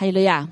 哈利路亚！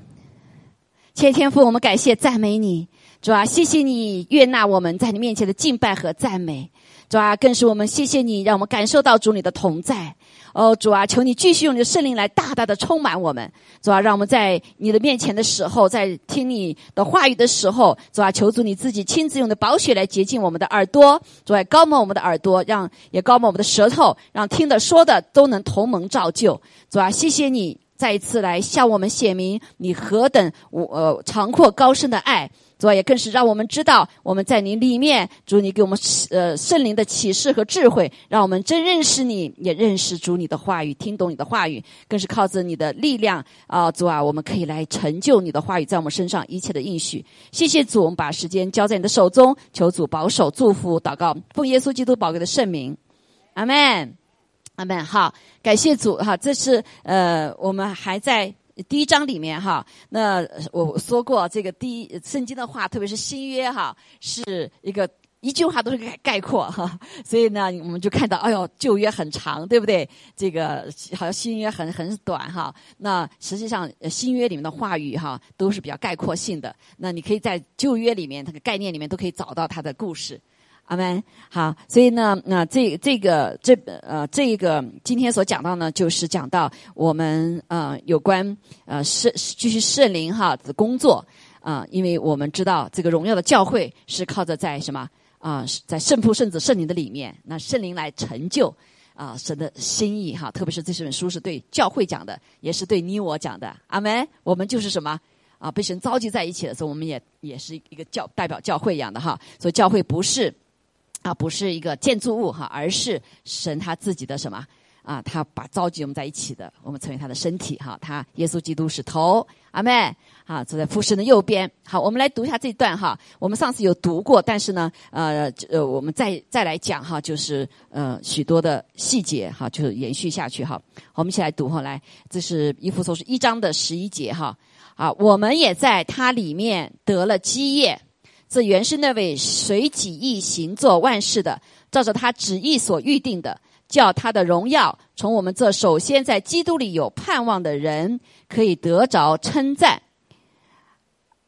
千天父，我们感谢赞美你，主啊，谢谢你悦纳我们在你面前的敬拜和赞美，主啊，更是我们谢谢你，让我们感受到主你的同在。哦，主啊，求你继续用你的圣灵来大大的充满我们，主啊，让我们在你的面前的时候，在听你的话语的时候，主啊，求主你自己亲自用的宝血来洁净我们的耳朵，主啊，高抹我们的耳朵，让也高抹我们的舌头，让听的说的都能同盟照就，主啊，谢谢你再一次来向我们显明你何等我呃长阔高深的爱。主啊，也更是让我们知道，我们在你里面，主你给我们呃圣灵的启示和智慧，让我们真认识你，也认识主你的话语，听懂你的话语，更是靠着你的力量啊，主啊，我们可以来成就你的话语在我们身上一切的应许。谢谢主，我们把时间交在你的手中，求主保守、祝福、祷告，奉耶稣基督宝贵的圣名，阿门，阿门。好，感谢主哈，这是呃，我们还在。第一章里面哈，那我说过这个第一圣经的话，特别是新约哈，是一个一句话都是概概括哈，所以呢，我们就看到，哎呦，旧约很长，对不对？这个好像新约很很短哈。那实际上新约里面的话语哈，都是比较概括性的。那你可以在旧约里面这个概念里面都可以找到它的故事。阿门。好，所以呢，那这这个这呃这个今天所讲到呢，就是讲到我们呃有关呃圣继续圣灵哈的工作啊，因为我们知道这个荣耀的教会是靠着在什么啊，在圣父、圣子、圣灵的里面，那圣灵来成就啊神的心意哈。特别是这本书是对教会讲的，也是对你我讲的。阿门。我们就是什么啊？被神召集在一起的时候，我们也也是一个教代表教会一样的哈。所以教会不是。啊，不是一个建筑物哈，而是神他自己的什么啊？他把召集我们在一起的，我们成为他的身体哈。他耶稣基督是头，阿妹啊，坐在父神的右边。好，我们来读一下这段哈。我们上次有读过，但是呢，呃呃，我们再再来讲哈，就是呃许多的细节哈，就是延续下去哈。我们一起来读哈，来，这是一幅所是一章的十一节哈。啊，我们也在他里面得了基业。这原是那位随己意行做万事的，照着他旨意所预定的，叫他的荣耀从我们这首先在基督里有盼望的人可以得着称赞。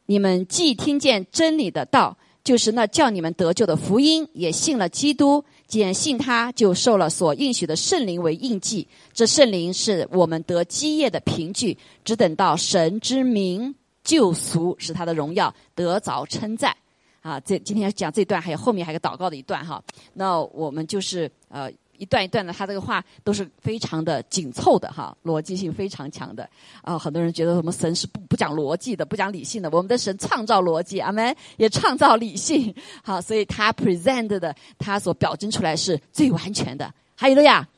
你们既听见真理的道，就是那叫你们得救的福音，也信了基督，既然信他，就受了所应许的圣灵为印记。这圣灵是我们得基业的凭据，只等到神之名救赎，使他的荣耀得着称赞。啊，这今天讲这段，还有后面还有个祷告的一段哈。那我们就是呃一段一段的，他这个话都是非常的紧凑的哈，逻辑性非常强的。啊，很多人觉得我们神是不不讲逻辑的，不讲理性的。我们的神创造逻辑，阿门，也创造理性。好，所以他 present 的，他所表征出来是最完全的。还有了呀。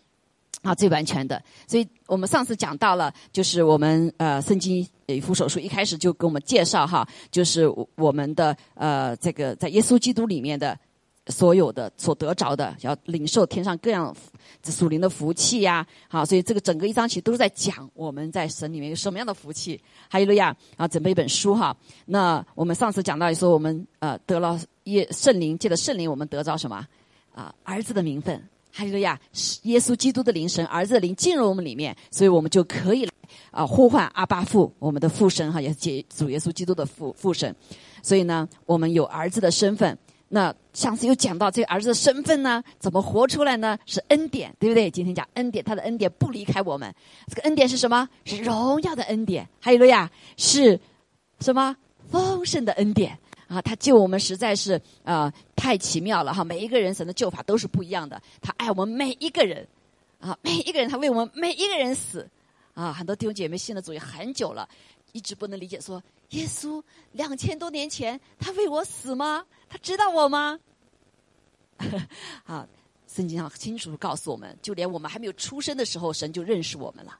啊，最完全的，所以我们上次讲到了，就是我们呃圣经一副手术一开始就给我们介绍哈，就是我们的呃这个在耶稣基督里面的所有的所得着的，要领受天上各样属灵的福气呀。好，所以这个整个一章其实都是在讲我们在神里面有什么样的福气。还有路亚，啊，准备一本书哈。那我们上次讲到说，我们呃得了耶圣灵，借着圣灵，我们得着什么啊？儿子的名分。哈利路亚！耶稣基督的灵神，儿子的灵进入我们里面，所以我们就可以啊呼唤阿巴父，我们的父神哈，也是主耶稣基督的父父神。所以呢，我们有儿子的身份。那上次有讲到这个儿子的身份呢，怎么活出来呢？是恩典，对不对？今天讲恩典，他的恩典不离开我们。这个恩典是什么？是荣耀的恩典。哈利路亚！是什么？丰盛的恩典。啊，他救我们实在是啊太奇妙了哈！每一个人神的救法都是不一样的。他爱我们每一个人，啊，每一个人他为我们每一个人死，啊，很多弟兄姐妹信了主也很久了，一直不能理解说耶稣两千多年前他为我死吗？他知道我吗？啊，圣经上清楚告诉我们，就连我们还没有出生的时候，神就认识我们了。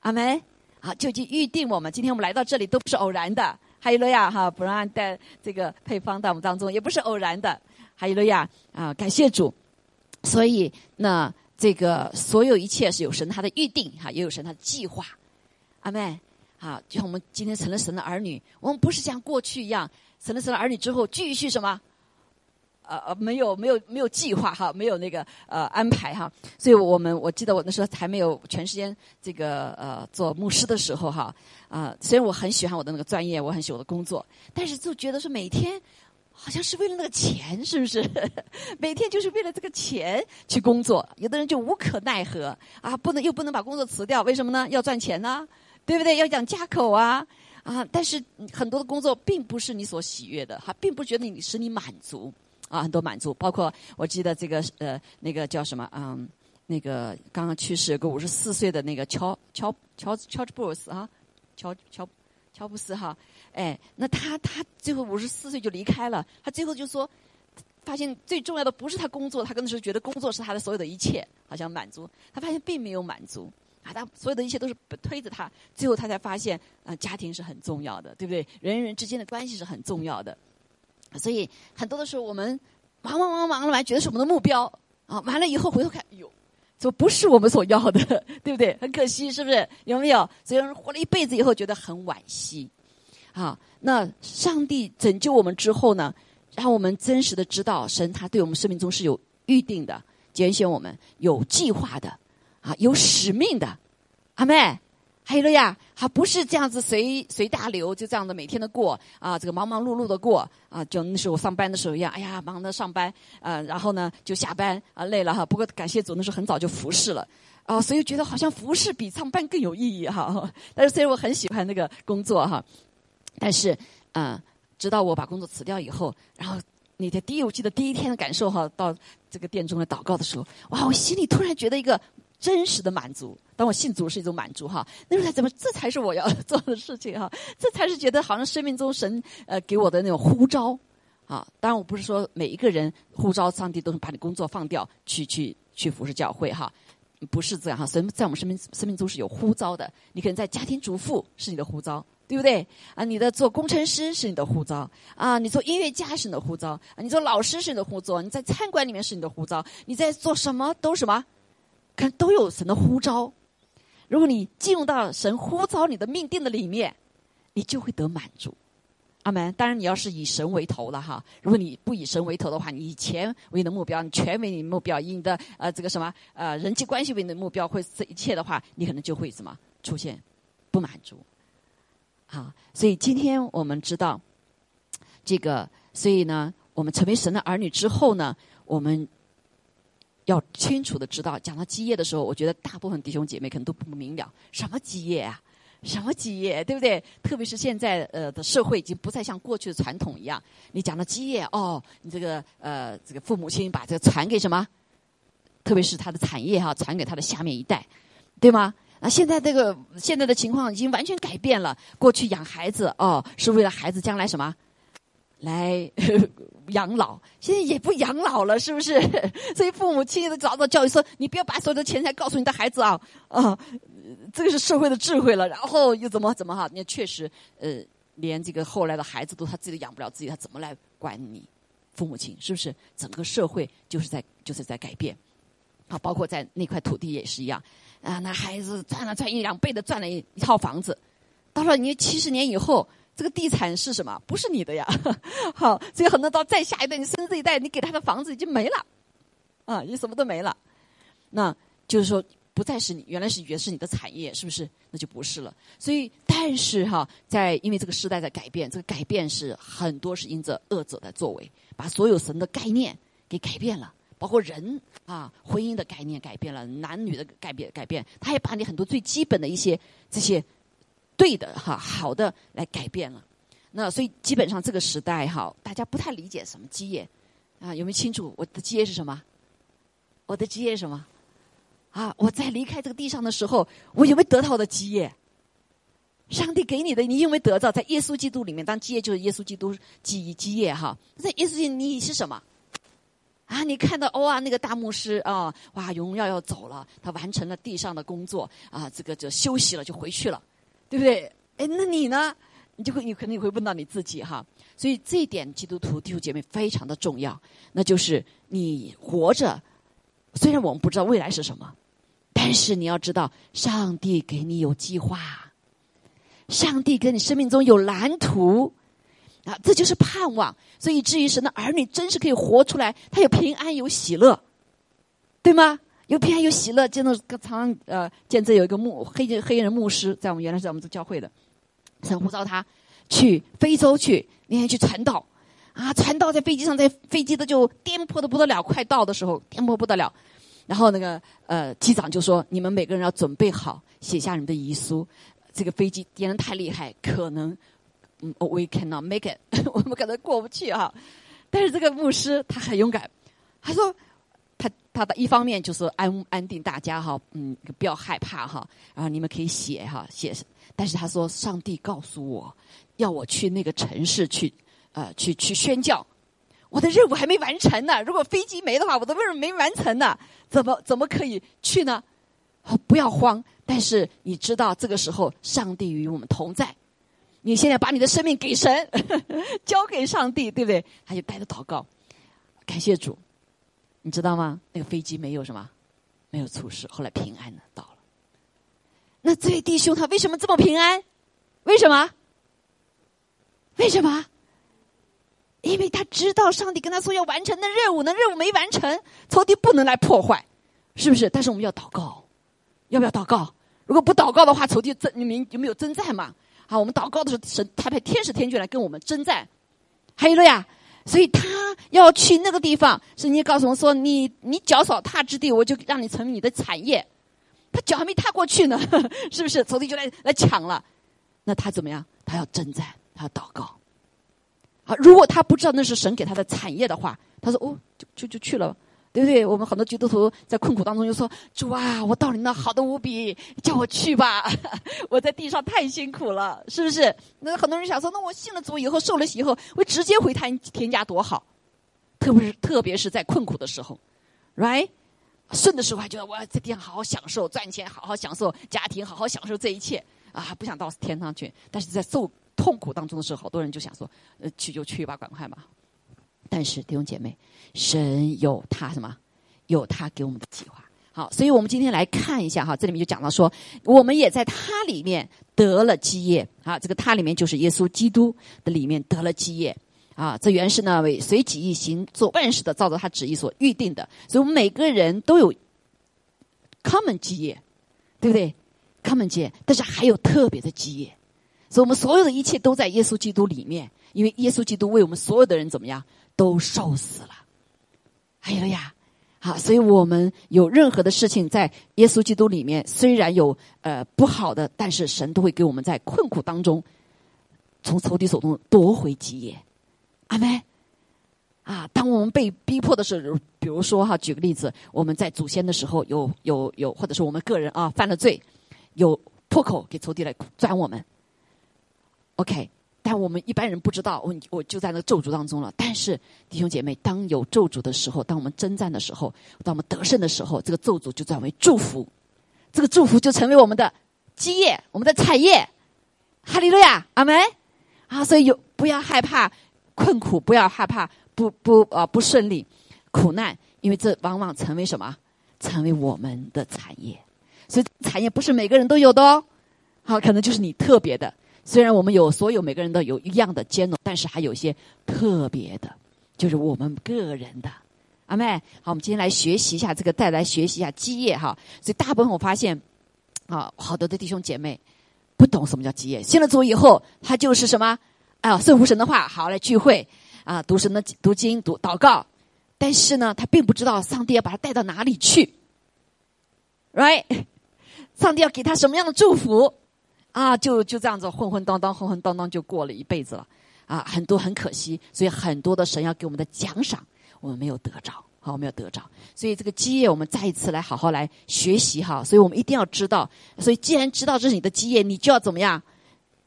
阿门。啊，就已经预定我们。今天我们来到这里都不是偶然的。哈利路亚哈，不让带这个配方到我们当中，也不是偶然的。哈利路亚啊，感谢主。所以那这个所有一切是有神他的预定哈，也有神他的计划。阿妹，好，就像我们今天成了神的儿女，我们不是像过去一样成了神的儿女之后继续什么呃呃没有没有没有计划哈，没有那个呃安排哈。所以我们我记得我那时候还没有全时间这个呃做牧师的时候哈啊，虽然我很喜欢我的那个专业，我很喜欢我的工作，但是就觉得说每天。好像是为了那个钱，是不是？每天就是为了这个钱去工作，有的人就无可奈何啊，不能又不能把工作辞掉，为什么呢？要赚钱呢，对不对？要养家口啊啊！但是很多的工作并不是你所喜悦的，哈，并不觉得你使你满足啊，很多满足。包括我记得这个呃，那个叫什么嗯，那个刚刚去世有个五十四岁的那个乔乔乔乔治布鲁斯啊，乔乔乔布斯哈。哎，那他他最后五十四岁就离开了。他最后就说，发现最重要的不是他工作，他那时候觉得工作是他的所有的一切，好像满足。他发现并没有满足，啊，他所有的一切都是推着他。最后他才发现，啊，家庭是很重要的，对不对？人与人之间的关系是很重要的。所以很多的时候，我们忙忙忙忙了完，觉得是我们的目标啊，完了以后回头看，哟，怎么不是我们所要的，对不对？很可惜，是不是？有没有？所以人活了一辈子以后，觉得很惋惜。啊，那上帝拯救我们之后呢，让我们真实的知道，神他对我们生命中是有预定的，拣选我们有计划的，啊，有使命的，阿妹，还有了呀，还不是这样子随随大流，就这样的每天的过啊，这个忙忙碌碌的过啊，就那时候上班的时候一样，哎呀，忙着上班，啊，然后呢就下班啊，累了哈。不过感谢主，那时候很早就服侍了，啊，所以觉得好像服侍比上班更有意义哈。但是虽然我很喜欢那个工作哈。但是，啊，直到我把工作辞掉以后，然后那天第一我记得第一天的感受哈，到这个殿中来祷告的时候，哇，我心里突然觉得一个真实的满足。当我信主是一种满足哈，那时候怎么这才是我要做的事情哈？这才是觉得好像生命中神呃给我的那种呼召啊。当然我不是说每一个人呼召上帝都是把你工作放掉去去去服侍教会哈，不是这样哈。神在我们生命生命中是有呼召的，你可能在家庭主妇是你的呼召。对不对？啊，你的做工程师是你的护照，啊，你做音乐家是你的护照，啊，你做老师是你的护照，你在餐馆里面是你的护照，你在做什么都什么，看都有神的呼召。如果你进入到神呼召你的命定的里面，你就会得满足。阿门。当然，你要是以神为头了哈。如果你不以神为头的话，你以钱为你的目标，你权为你的目标，以你的呃这个什么呃人际关系为你的目标，或这一切的话，你可能就会什么出现不满足。好，所以今天我们知道，这个，所以呢，我们成为神的儿女之后呢，我们要清楚的知道，讲到基业的时候，我觉得大部分弟兄姐妹可能都不明了，什么基业啊，什么基业，对不对？特别是现在呃的社会已经不再像过去的传统一样，你讲到基业，哦，你这个呃这个父母亲把这个传给什么？特别是他的产业哈，传给他的下面一代，对吗？啊，现在这个现在的情况已经完全改变了。过去养孩子哦，是为了孩子将来什么，来养老。现在也不养老了，是不是？所以父母亲的早早教育说，你不要把所有的钱财告诉你的孩子啊啊，这个是社会的智慧了。然后又怎么怎么哈？你确实呃，连这个后来的孩子都他自己都养不了自己，他怎么来管你父母亲？是不是？整个社会就是在就是在改变。啊，包括在那块土地也是一样。啊，那孩子赚了赚一两倍的赚了一一套房子，到了你七十年以后，这个地产是什么？不是你的呀。好，所以很多到再下一代，你生这一代，你给他的房子已经没了，啊，你什么都没了。那就是说，不再是你原来是原是你的产业，是不是？那就不是了。所以，但是哈，在因为这个时代在改变，这个改变是很多是因着恶者的作为，把所有神的概念给改变了。包括人啊，婚姻的概念改变了，男女的改变改变，他也把你很多最基本的一些这些对的哈好的来改变了。那所以基本上这个时代哈，大家不太理解什么基业啊，有没有清楚我的基业是什么？我的基业是什么？啊，我在离开这个地上的时候，我有没有得到我的基业？上帝给你的，你因为得到在耶稣基督里面，当基业就是耶稣基督基基业哈，在耶稣基督你是什么？啊，你看到哦啊，那个大牧师啊，哇，荣耀要走了，他完成了地上的工作啊，这个就休息了，就回去了，对不对？哎，那你呢？你就会，你肯定会问到你自己哈。所以这一点，基督徒弟兄姐妹非常的重要，那就是你活着，虽然我们不知道未来是什么，但是你要知道，上帝给你有计划，上帝给你生命中有蓝图，啊，这就是盼望。所以至于神的儿女，真是可以活出来，他有平安，有喜乐，对吗？有平安，有喜乐。见到个常呃，见这有一个牧黑黑人牧师，在我们原来是在我们这教会的，神呼召他去非洲去，那天去传道啊，传道在飞机上，在飞机的就颠簸的不得了，快到的时候颠簸不得了。然后那个呃机长就说：“你们每个人要准备好，写下你们的遗书。这个飞机颠得太厉害，可能嗯，we cannot make it，我们可能过不去哈。但是这个牧师他很勇敢，他说他的一方面就是安安定大家哈，嗯，不要害怕哈，然后你们可以写哈写。但是他说，上帝告诉我要我去那个城市去呃去去宣教。”我的任务还没完成呢。如果飞机没的话，我的任务没完成呢，怎么怎么可以去呢？不要慌，但是你知道，这个时候上帝与我们同在。你现在把你的生命给神，交给上帝，对不对？他就带着祷告，感谢主。你知道吗？那个飞机没有什么，没有出事，后来平安的到了。那这位弟兄他为什么这么平安？为什么？为什么？因为他知道上帝跟他说要完成的任务，那任务没完成，仇敌不能来破坏，是不是？但是我们要祷告，要不要祷告？如果不祷告的话，仇敌征你们有没有征战嘛？啊，我们祷告的时候，神他派天使天军来跟我们征战，还有了呀。所以他要去那个地方，圣经告诉我说：“你你脚所踏之地，我就让你成为你的产业。”他脚还没踏过去呢，是不是？仇敌就来来抢了，那他怎么样？他要征战，他要祷告。啊，如果他不知道那是神给他的产业的话，他说：“哦，就就就去了，对不对？”我们很多基督徒在困苦当中就说：“主啊，我到你那好的无比，叫我去吧，我在地上太辛苦了，是不是？”那很多人想说：“那我信了主以后，受了洗以后，我直接回他田家多好。”特别是特别是在困苦的时候，right？顺的时候还觉得我在地上好好享受赚钱，好好享受家庭，好好享受这一切啊，不想到天上去。但是在受痛苦当中的时候，好多人就想说：“呃，去就去吧，赶快吧。”但是弟兄姐妹，神有他什么？有他给我们的计划。好，所以我们今天来看一下哈，这里面就讲到说，我们也在他里面得了基业啊。这个他里面就是耶稣基督的里面得了基业啊。这原是呢为随己意行做万事的，照着他旨意所预定的。所以我们每个人都有 common 基业，对不对？common 基业，但是还有特别的基业。所以我们所有的一切都在耶稣基督里面，因为耶稣基督为我们所有的人怎么样，都受死了。还有呀，好，所以我们有任何的事情在耶稣基督里面，虽然有呃不好的，但是神都会给我们在困苦当中，从仇敌手中夺回基业。阿门。啊，当我们被逼迫的时候，比如说哈，举个例子，我们在祖先的时候有有有，或者是我们个人啊犯了罪，有破口给仇敌来钻我们。OK，但我们一般人不知道，我我就在那咒诅当中了。但是弟兄姐妹，当有咒诅的时候，当我们征战的时候，当我们得胜的时候，这个咒诅就转为祝福，这个祝福就成为我们的基业，我们的产业。哈利路亚，阿门。啊，所以有不要害怕困苦，不要害怕不不啊不顺利、苦难，因为这往往成为什么？成为我们的产业。所以产业不是每个人都有的哦，好，可能就是你特别的。虽然我们有所有每个人都有一样的兼容，但是还有一些特别的，就是我们个人的。阿妹，好，我们今天来学习一下这个，再来学习一下基业哈。所以大部分我发现，啊，好多的弟兄姐妹不懂什么叫基业。信了主以后，他就是什么啊，顺服神的话，好来聚会啊，读神的读经、读祷告。但是呢，他并不知道上帝要把他带到哪里去，right？上帝要给他什么样的祝福？啊，就就这样子混混当当、混混当当就过了一辈子了，啊，很多很可惜，所以很多的神要给我们的奖赏，我们没有得着，好，我们要得着，所以这个基业我们再一次来好好来学习哈，所以我们一定要知道，所以既然知道这是你的基业，你就要怎么样？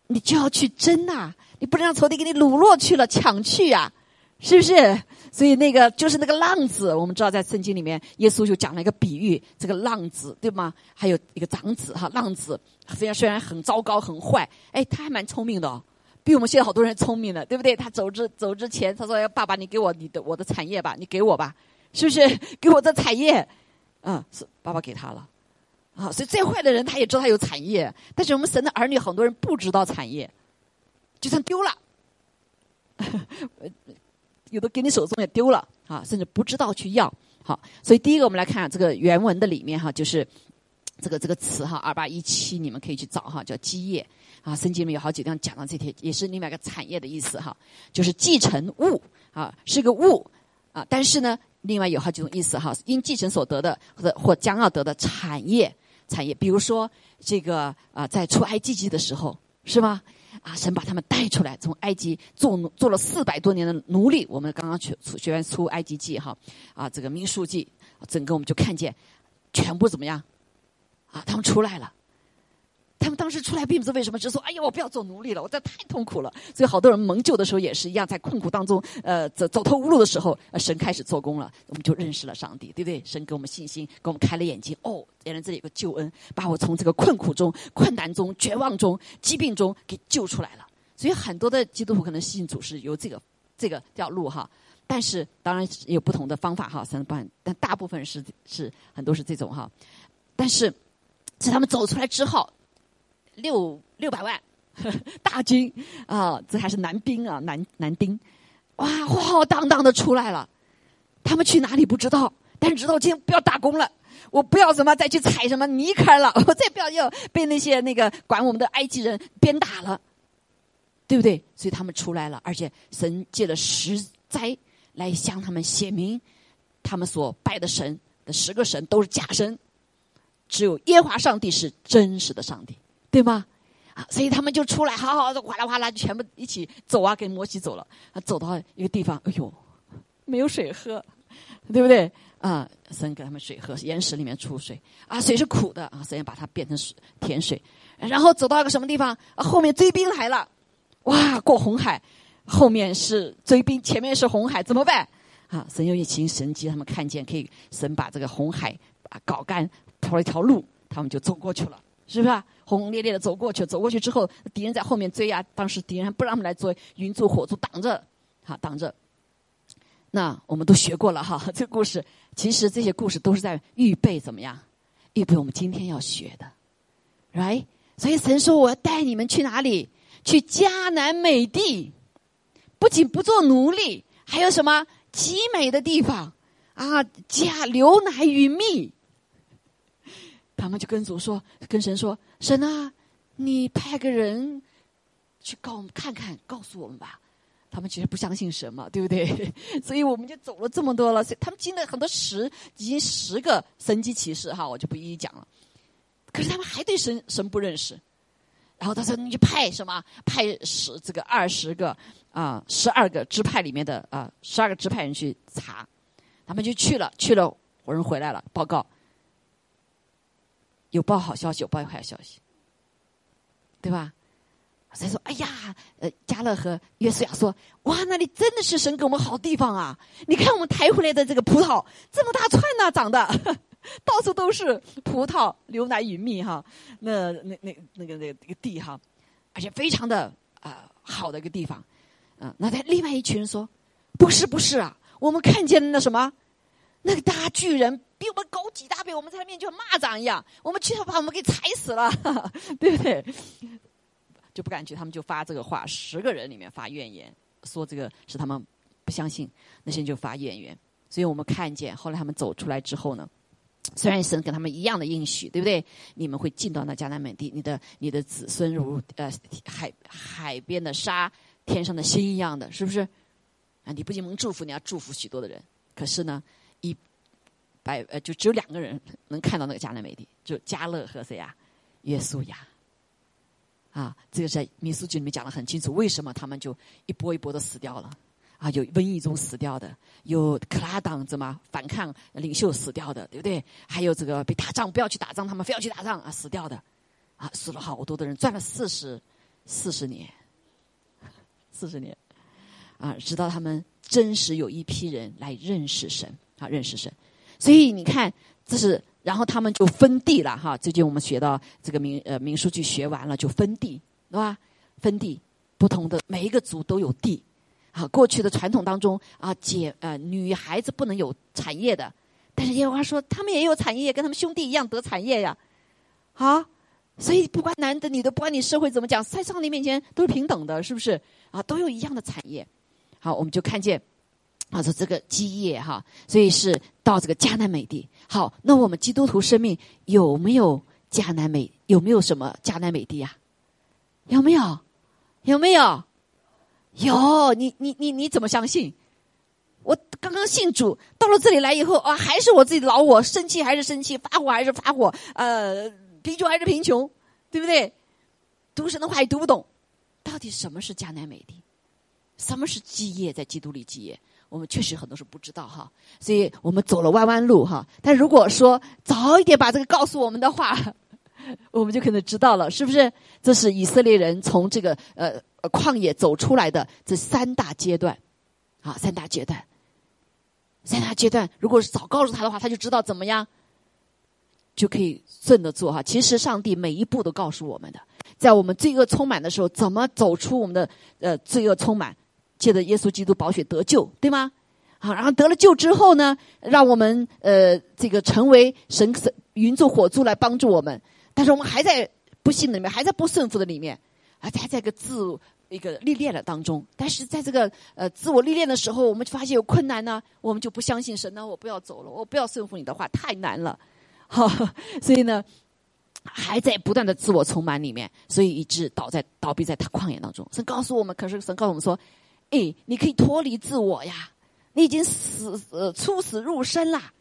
你就要去争呐，你不能让仇敌给你掳落去了、抢去呀，是不是？所以那个就是那个浪子，我们知道在圣经里面，耶稣就讲了一个比喻，这个浪子对吗？还有一个长子哈，浪子虽然虽然很糟糕很坏，哎，他还蛮聪明的，比我们现在好多人聪明的，对不对？他走之走之前，他说：“爸爸，你给我你的我的产业吧，你给我吧，是不是？给我的产业，嗯，是爸爸给他了，啊，所以再坏的人他也知道他有产业，但是我们神的儿女很多人不知道产业，就算丢了。”有的给你手中也丢了啊，甚至不知道去要。好，所以第一个我们来看这个原文的里面哈，就是这个这个词哈，二八一七，你们可以去找哈，叫基业啊。圣经里面有好几段讲到这些，也是另外一个产业的意思哈，就是继承物啊，是个物啊。但是呢，另外有好几种意思哈，因继承所得的或者或将要得的产业产业，比如说这个啊，在出埃及记的时候是吗？啊，神把他们带出来，从埃及做做了四百多年的奴隶。我们刚刚学学完出埃及记哈，啊，这个民数记，整个我们就看见，全部怎么样？啊，他们出来了。他们当时出来并不是为什么，只说：“哎呀，我不要做奴隶了，我这太痛苦了。”所以好多人蒙救的时候也是一样，在困苦当中，呃，走走投无路的时候，神开始做工了，我们就认识了上帝，对不对？神给我们信心，给我们开了眼睛。哦，原来这里有个救恩，把我从这个困苦中、困难中、绝望中、疾病中给救出来了。所以很多的基督徒可能信主是由这个这个条路哈，但是当然有不同的方法哈，三半，但大部分是是很多是这种哈，但是在他们走出来之后。六六百万 大军啊，这还是男兵啊，男男丁，哇，浩浩荡荡的出来了。他们去哪里不知道，但是知道今天不要打工了，我不要什么再去踩什么泥坑了，我再不要要被那些那个管我们的埃及人鞭打了，对不对？所以他们出来了，而且神借了十灾来向他们写明，他们所拜的神的十个神都是假神，只有耶和华上帝是真实的上帝。对吗？啊，所以他们就出来，好好的哗啦哗啦，就全部一起走啊，跟摩西走了。啊，走到一个地方，哎呦，没有水喝，对不对？啊，神给他们水喝，岩石里面出水，啊，水是苦的啊，神把它变成水甜水。然后走到一个什么地方？后面追兵来了，哇，过红海，后面是追兵，前面是红海，怎么办？啊，神有一行神迹，他们看见可以，神把这个红海啊搞干，铺了一条路，他们就走过去了。是不是啊轰轰烈烈的走过去？走过去之后，敌人在后面追啊！当时敌人不让我们来做云柱火柱挡着，哈，挡着。那我们都学过了哈，这故事其实这些故事都是在预备怎么样？预备我们今天要学的，right？所以神说我要带你们去哪里？去迦南美地，不仅不做奴隶，还有什么极美的地方啊？加牛奶与蜜。他们就跟主说，跟神说：“神啊，你派个人去告我们看看，告诉我们吧。”他们其实不相信神嘛，对不对？所以我们就走了这么多了。所以他们经历很多十，已经十个神机骑士哈，我就不一一讲了。可是他们还对神神不认识。然后他说：“你就派什么？派十这个二十个啊，十二个支派里面的啊，十二个支派人去查。”他们就去了，去了，人回来了，报告。有报好消息，有报坏消息，对吧？所以说，哎呀，呃，加勒和约书亚说：“哇，那里真的是神给我们好地方啊！你看我们抬回来的这个葡萄，这么大串呢，长的 到处都是葡萄，牛奶与蜜哈。那那那那个那个地哈，而且非常的啊好的一个地方。嗯，那他另外一群人说：不是不是啊，我们看见那什么，那个大巨人。”比我们高几大倍，我们在他面前就蚂蚱一样，我们去他把我们给踩死了，对不对？就不敢去，他们就发这个话，十个人里面发怨言，说这个是他们不相信，那些人就发怨言。所以我们看见后来他们走出来之后呢，虽然神跟他们一样的应许，对不对？你们会进到那迦南美地，你的你的子孙如呃海海边的沙，天上的星一样的，是不是？啊，你不仅能祝福，你要祝福许多的人。可是呢，一。百呃，就只有两个人能看到那个迦南美地，就加勒和谁呀？约书亚。啊，这个在民书记里面讲的很清楚，为什么他们就一波一波的死掉了？啊，有瘟疫中死掉的，有克拉党怎么反抗领袖死掉的，对不对？还有这个被打仗不要去打仗，他们非要去打仗啊，死掉的，啊，死了好多的人，赚了四十四十年，四十年，啊，直到他们真实有一批人来认识神，啊，认识神。所以你看，这是然后他们就分地了哈。最近我们学到这个民呃民数据学完了就分地，对吧？分地，不同的每一个族都有地。啊，过去的传统当中啊，姐呃女孩子不能有产业的，但是耶和华说他们也有产业，跟他们兄弟一样得产业呀。啊，所以不管男的女的，不管你社会怎么讲，在上帝面前都是平等的，是不是？啊，都有一样的产业。好，我们就看见，啊，说这个基业哈，所以是到这个迦南美地。好，那我们基督徒生命有没有迦南美？有没有什么迦南美地啊？有没有？有没有？有，你你你你怎么相信？我刚刚信主，到了这里来以后啊，还是我自己老我，生气还是生气，发火还是发火，呃，贫穷还是贫穷，对不对？读神的话也读不懂，到底什么是迦南美地？什么是基业？在基督里基业，我们确实很多是不知道哈，所以我们走了弯弯路哈。但如果说早一点把这个告诉我们的话，我们就可能知道了，是不是？这是以色列人从这个呃旷野走出来的这三大阶段，啊，三大阶段。三大阶段，如果是早告诉他的话，他就知道怎么样，就可以顺着做哈。其实上帝每一步都告诉我们的，在我们罪恶充满的时候，怎么走出我们的呃罪恶充满，借着耶稣基督宝血得救，对吗？好，然后得了救之后呢，让我们呃这个成为神神云柱火柱来帮助我们，但是我们还在不幸里面，还在不顺服的里面，还还在个自。一个历练的当中，但是在这个呃自我历练的时候，我们就发现有困难呢，我们就不相信神呢，我不要走了，我不要顺服你的话，太难了，哈，所以呢，还在不断的自我充满里面，所以一直倒在倒闭在他旷野当中。神告诉我们，可是神告诉我们说，哎，你可以脱离自我呀，你已经死呃出死入生啦，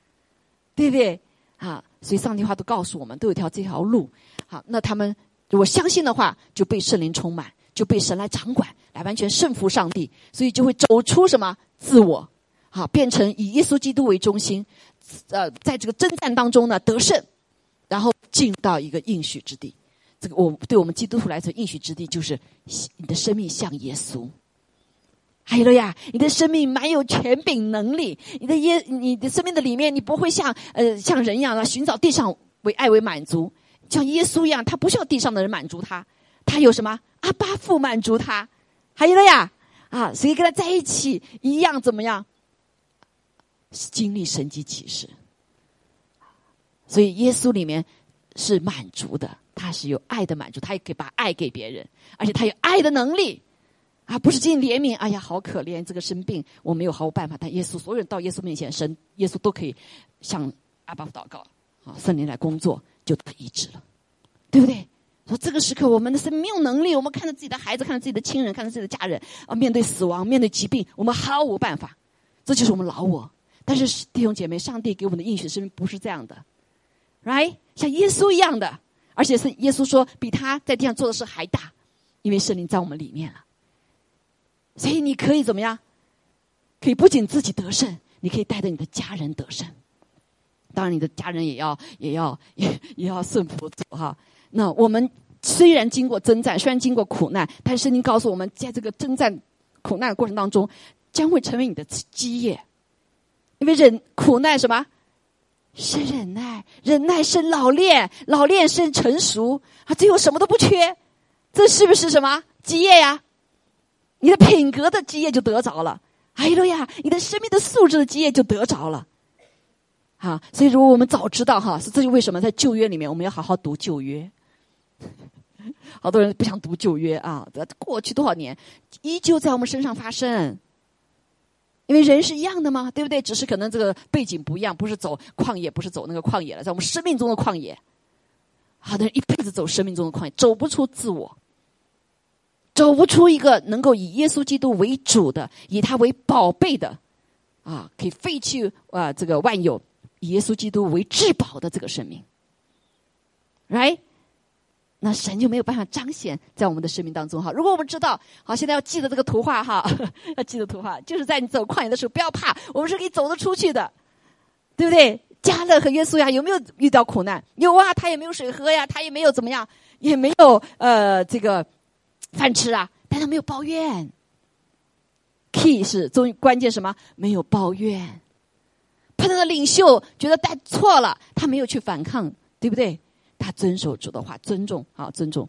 对不对？啊，所以上帝话都告诉我们，都有条这条路。好，那他们如果相信的话，就被圣灵充满。就被神来掌管，来完全顺服上帝，所以就会走出什么自我，好变成以耶稣基督为中心，呃，在这个征战当中呢得胜，然后进到一个应许之地。这个我对我们基督徒来说，应许之地就是你的生命像耶稣。还有了呀，你的生命满有权柄能力，你的耶，你的生命的里面，你不会像呃像人一样啊寻找地上为爱为满足，像耶稣一样，他不需要地上的人满足他，他有什么？阿巴父满足他，还有了呀啊，所以跟他在一起一样怎么样？经历神迹启示，所以耶稣里面是满足的，他是有爱的满足，他也可以把爱给别人，而且他有爱的能力啊，不是尽怜悯。哎呀，好可怜，这个生病，我没有毫无办法。但耶稣，所有人到耶稣面前，神耶稣都可以向阿巴父祷告，啊，圣灵来工作，就得医治了，对不对？说这个时刻，我们的生命没有能力。我们看着自己的孩子，看着自己的亲人，看着自己的家人啊，面对死亡，面对疾病，我们毫无办法。这就是我们老我。但是弟兄姐妹，上帝给我们的应许生命不是这样的，right？像耶稣一样的，而且是耶稣说比他在地上做的事还大，因为圣灵在我们里面了。所以你可以怎么样？可以不仅自己得胜，你可以带着你的家人得胜。当然，你的家人也要也要也 也要顺服主哈。那我们虽然经过征战，虽然经过苦难，但是您告诉我们，在这个征战苦难的过程当中，将会成为你的基业。因为忍苦难什么？是忍耐，忍耐是老练，老练是成熟啊！最后什么都不缺，这是不是什么基业呀？你的品格的基业就得着了，哎呦呀，你的生命的素质的基业就得着了。啊，所以如果我们早知道哈，这就为什么在旧约里面我们要好好读旧约。好多人不想读旧约啊！过去多少年，依旧在我们身上发生。因为人是一样的嘛，对不对？只是可能这个背景不一样，不是走旷野，不是走那个旷野了，在我们生命中的旷野。好多人一辈子走生命中的旷野，走不出自我，走不出一个能够以耶稣基督为主的，以他为宝贝的，啊，可以废弃啊这个万有，以耶稣基督为至宝的这个生命，right？那神就没有办法彰显在我们的生命当中哈。如果我们知道，好，现在要记得这个图画哈，要记得图画，就是在你走旷野的时候，不要怕，我们是可以走得出去的，对不对？加勒和约书亚有没有遇到苦难？有啊，他也没有水喝呀，他也没有怎么样，也没有呃这个饭吃啊，但他没有抱怨。Key 是终于关键什么？没有抱怨。碰到的领袖觉得带错了，他没有去反抗，对不对？他遵守主的话，尊重啊，尊重，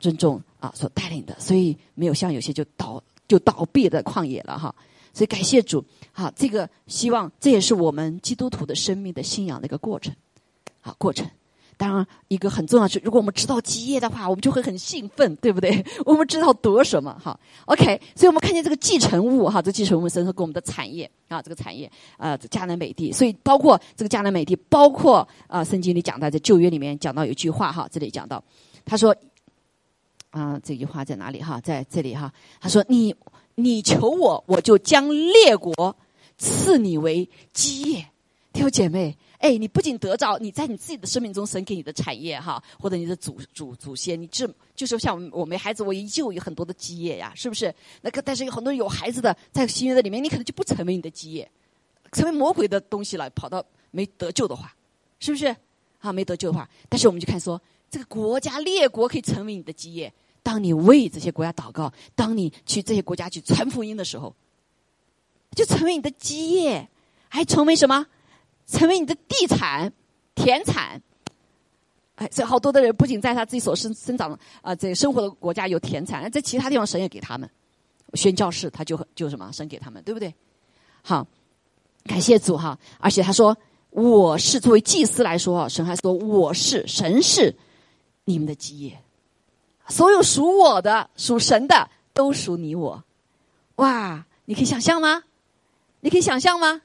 尊重啊，所带领的，所以没有像有些就倒就倒闭的旷野了哈。所以感谢主，好，这个希望这也是我们基督徒的生命的信仰的一个过程，好过程。当然，一个很重要是，如果我们知道基业的话，我们就会很兴奋，对不对？我们知道得什么哈？OK，所以我们看见这个继承物哈，这继承物深刻跟我们的产业啊，这个产业啊，这迦南美地。所以包括这个迦南美地，包括啊，圣经里讲到在旧约里面讲到有一句话哈，这里讲到他说啊，这句话在哪里哈？在这里哈，他说你你求我，我就将列国赐你为基业，弟兄姐妹。哎，你不仅得着你在你自己的生命中神给你的产业哈，或者你的祖祖祖先，你这就是像我没孩子，我依旧有很多的基业呀，是不是？那个但是有很多有孩子的，在新约的里面，你可能就不成为你的基业，成为魔鬼的东西了，跑到没得救的话，是不是？啊，没得救的话，但是我们就看说，这个国家列国可以成为你的基业。当你为这些国家祷告，当你去这些国家去传福音的时候，就成为你的基业，还成为什么？成为你的地产、田产，哎，所以好多的人不仅在他自己所生生长啊，这生活的国家有田产，在其他地方神也给他们宣教士，他就就什么神给他们，对不对？好，感谢主哈！而且他说，我是作为祭司来说，神还说我是神是你们的基业，所有属我的、属神的都属你我。哇，你可以想象吗？你可以想象吗？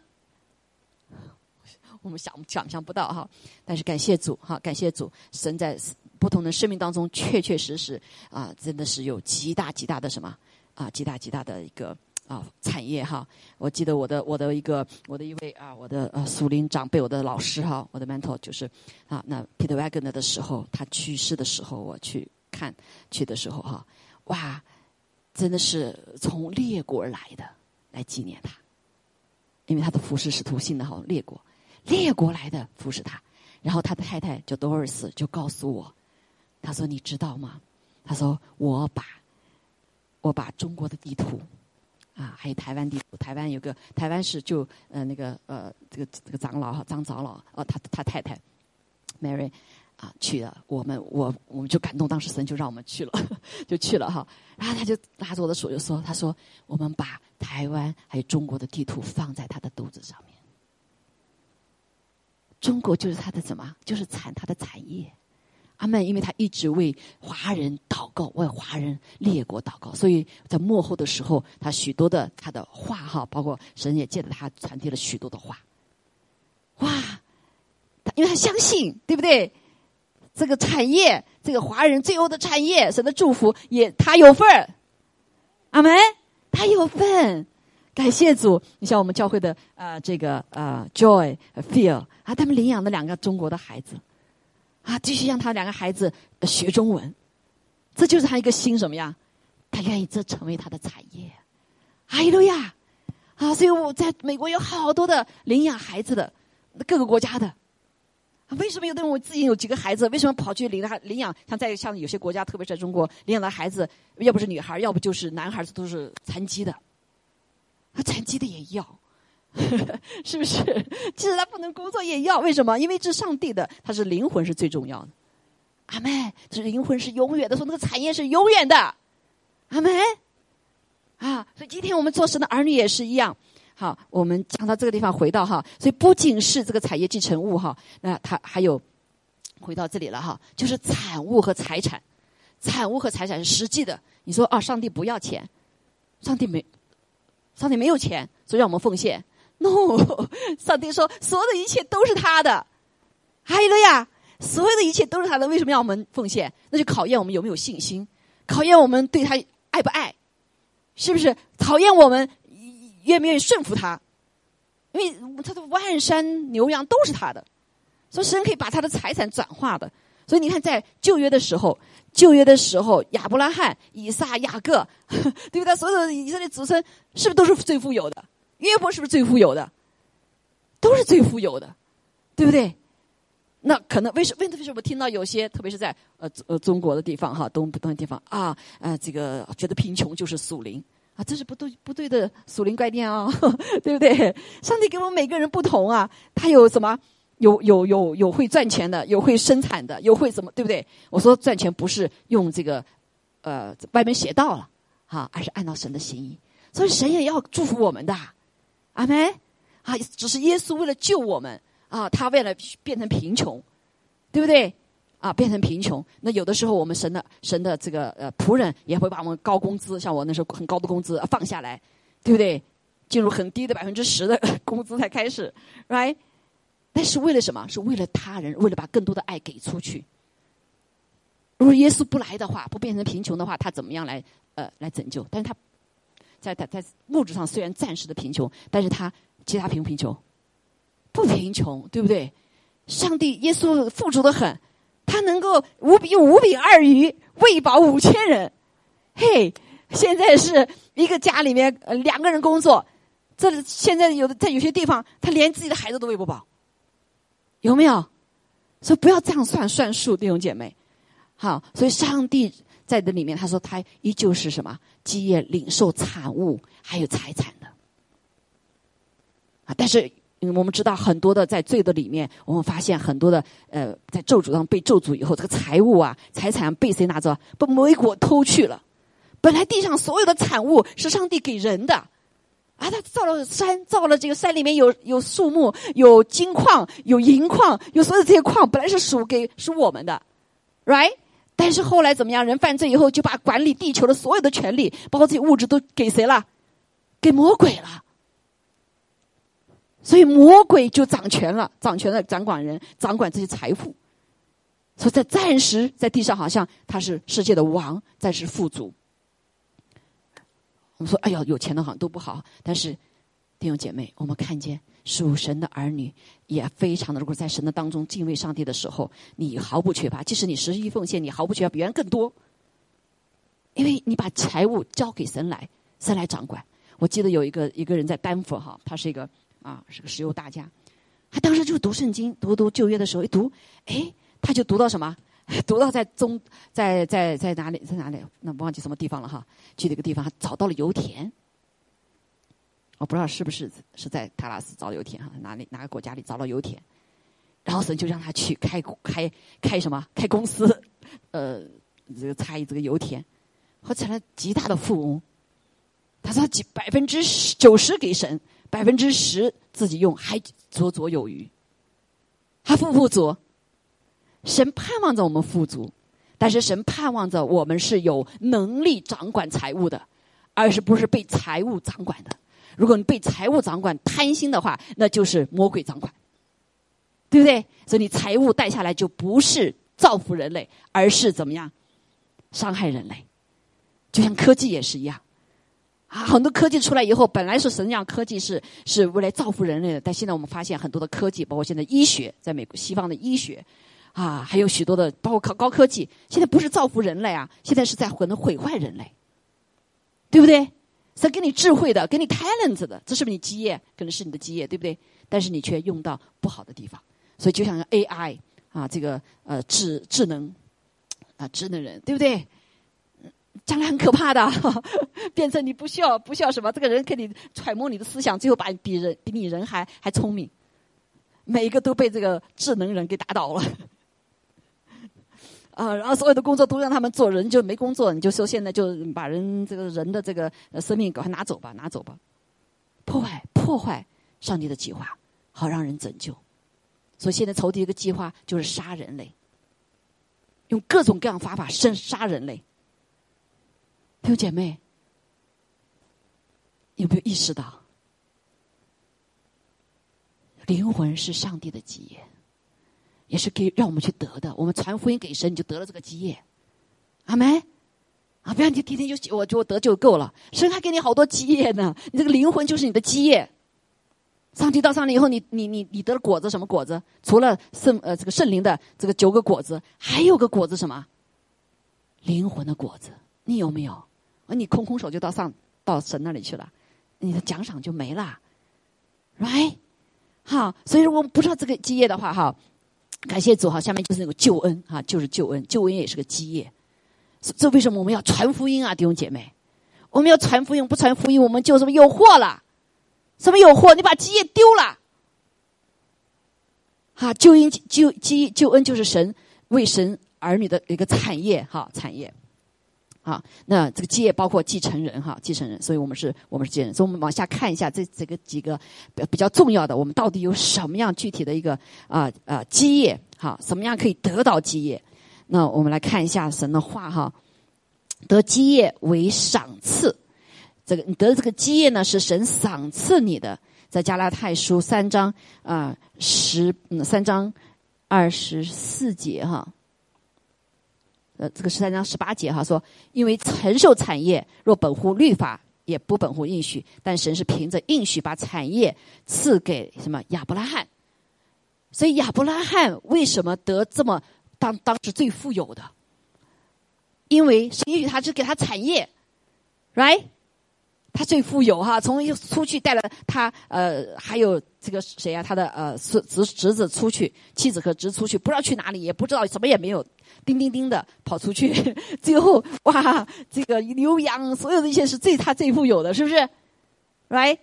我们想想象不到哈，但是感谢主哈，感谢主，神在不同的生命当中确确实实啊，真的是有极大极大的什么啊，极大极大的一个啊产业哈。我记得我的我的一个我的一位啊，我的呃属灵长辈，我的老师哈，我的 mentor 就是啊，那 Peter Wagner 的时候，他去世的时候，我去看去的时候哈，哇，真的是从列国而来的来纪念他，因为他的服饰是图性的哈，列国。列国来的服侍他，然后他的太太叫多尔斯就告诉我，他说你知道吗？他说我把，我把中国的地图，啊，还有台湾地图，台湾有个台湾是就呃那个呃这个这个长老哈张长老哦他他太太，Mary 啊去了，我们我我们就感动，当时神就让我们去了，就去了哈，然后他就拉着我的手就说，他说我们把台湾还有中国的地图放在他的肚子上面。中国就是他的什么？就是产他的产业。阿门，因为他一直为华人祷告，为华人列国祷告，所以在幕后的时候，他许多的他的话哈，包括神也借着他传递了许多的话。哇，他因为他相信，对不对？这个产业，这个华人最后的产业，神的祝福也他有份儿。阿门，他有份。感谢主，你像我们教会的啊，这个啊，Joy、Feel 啊，他们领养了两个中国的孩子，啊，继续让他两个孩子学中文，这就是他一个心什么呀？他愿意这成为他的产业。哎呦呀，啊，所以我在美国有好多的领养孩子的各个国家的，为什么有的人我自己有几个孩子，为什么跑去领他领养？像在像有些国家，特别是在中国，领养的孩子要不是女孩，要不就是男孩子，都是残疾的。残疾的也要，是不是？即使他不能工作也要，为什么？因为这上帝的，他是灵魂是最重要的。阿妹，这灵魂是永远的，说那个产业是永远的。阿妹，啊，所以今天我们做神的儿女也是一样。好，我们讲到这个地方，回到哈，所以不仅是这个产业继承物哈，那他还有回到这里了哈，就是产物和财产，产物和财产是实际的。你说啊，上帝不要钱，上帝没。上帝没有钱，所以让我们奉献。No，上帝说所有的一切都是他的。还有了呀，所有的一切都是他的，为什么要我们奉献？那就考验我们有没有信心，考验我们对他爱不爱，是不是？考验我们愿不愿意顺服他？因为他的万山牛羊都是他的，所以神可以把他的财产转化的。所以你看，在旧约的时候。旧约的时候，亚伯拉罕、以撒、雅各，对不对？所有的以色列子孙，是不是都是最富有的？约伯是不是最富有的？都是最富有的，对不对？那可能为什为什么？为什么听到有些，特别是在呃呃中国的地方哈，东东的地方啊，呃，这个觉得贫穷就是属灵啊，这是不对不对的属灵概念啊，对不对？上帝给我们每个人不同啊，他有什么？有有有有会赚钱的，有会生产的，有会怎么，对不对？我说赚钱不是用这个，呃，外面邪道了，哈，而是按照神的心意。所以神也要祝福我们的，阿门。啊，只是耶稣为了救我们，啊，他为了变成贫穷，对不对？啊，变成贫穷。那有的时候，我们神的神的这个呃仆人也会把我们高工资，像我那时候很高的工资放下来，对不对？进入很低的百分之十的 工资才开始，right？但是为了什么？是为了他人，为了把更多的爱给出去。如果耶稣不来的话，不变成贫穷的话，他怎么样来呃来拯救？但是他在在在物质上虽然暂时的贫穷，但是他其他贫不贫穷？不贫穷，对不对？上帝耶稣富足的很。他能够五比五饼二鱼喂饱五千人，嘿！现在是一个家里面呃两个人工作，这现在有的在有些地方，他连自己的孩子都喂不饱，有没有？所以不要这样算算数，弟兄姐妹。好，所以上帝在这里面，他说他依旧是什么？基业领受产物还有财产的啊，但是。我们知道很多的在罪的里面，我们发现很多的呃，在咒诅上被咒诅以后，这个财物啊、财产被谁拿走？被魔鬼偷去了。本来地上所有的产物是上帝给人的，啊，他造了山，造了这个山里面有有树木、有金矿、有银矿、有所有这些矿，本来是属给属我们的，right？但是后来怎么样？人犯罪以后，就把管理地球的所有的权利，包括这些物质，都给谁了？给魔鬼了。所以魔鬼就掌权了，掌权的掌管人，掌管这些财富。所以在暂时在地上，好像他是世界的王，暂时富足。我们说，哎呀，有钱的好像都不好。但是弟兄姐妹，我们看见属神的儿女也非常的，如果在神的当中敬畏上帝的时候，你毫不缺乏。即使你十一奉献，你毫不缺乏，比别人更多。因为你把财物交给神来，神来掌管。我记得有一个一个人在丹佛哈，他是一个。啊，是个石油大家，他当时就读圣经，读读旧约的时候一读，哎，他就读到什么？读到在中，在在在哪里？在哪里？那忘记什么地方了哈？去那个地方找到了油田，我不知道是不是是在塔拉斯找油田哈？哪里哪个国家里找到油田？然后神就让他去开开开什么？开公司，呃，这个参与这个油田，后成了极大的富翁。他说几百分之九十给神。百分之十自己用还绰绰有余，还富不富足？神盼望着我们富足，但是神盼望着我们是有能力掌管财务的，而是不是被财务掌管的。如果你被财务掌管，贪心的话，那就是魔鬼掌管，对不对？所以你财务带下来就不是造福人类，而是怎么样伤害人类？就像科技也是一样。啊，很多科技出来以后，本来是神让科技是是为了造福人类的，但现在我们发现很多的科技，包括现在医学，在美国西方的医学，啊，还有许多的包括高高科技，现在不是造福人类啊，现在是在可能毁坏人类，对不对？是给你智慧的，给你 talent 的，这是不是你基业？可能是你的基业，对不对？但是你却用到不好的地方，所以就像 AI 啊，这个呃智智能啊智能人，对不对？将来很可怕的，变成你不需要不需要什么，这个人可以揣摩你的思想，最后把你比人比你人还还聪明，每一个都被这个智能人给打倒了，啊，然后所有的工作都让他们做，人就没工作，你就说现在就把人这个人的这个生命赶快拿走吧，拿走吧，破坏破坏上帝的计划，好让人拯救，所以现在仇敌一个计划就是杀人类，用各种各样方法生杀人类。弟兄姐妹，有没有意识到，灵魂是上帝的基业，也是给让我们去得的。我们传福音给神，你就得了这个基业。阿门。啊，不要你天天就我就我得就够了，神还给你好多基业呢。你这个灵魂就是你的基业。上帝到上帝以后，你你你你得了果子什么果子？除了圣呃这个圣灵的这个九个果子，还有个果子什么？灵魂的果子，你有没有？啊你空空手就到上到神那里去了，你的奖赏就没了，right？好，所以说我们不知道这个基业的话，哈，感谢主哈，下面就是那个救恩哈，就是救恩，救恩也是个基业。这为什么我们要传福音啊，弟兄姐妹？我们要传福音，不传福音，我们就什么有祸了？什么有祸？你把基业丢了。哈，救恩救基救恩就是神为神儿女的一个产业哈，产业。啊，那这个基业包括继承人哈，继承人，所以我们是我们是继承人。所以我们往下看一下这这个几个比较重要的，我们到底有什么样具体的一个啊啊基业？哈，什么样可以得到基业？那我们来看一下神的话哈，得基业为赏赐，这个你得这个基业呢是神赏赐你的，在加拉太书三章啊十嗯三章二十四节哈。呃，这个十三章十八节哈说，因为承受产业若本乎律法，也不本乎应许，但神是凭着应许把产业赐给什么亚伯拉罕，所以亚伯拉罕为什么得这么当当时最富有的？因为神允许他只给他产业，right？他最富有哈，从一出去带了他呃，还有这个谁啊？他的呃孙侄侄子出去，妻子和侄出去，不知道去哪里，也不知道什么也没有，叮叮叮的跑出去，最后哇，这个牛羊所有的一切是最他最富有的，是不是？right？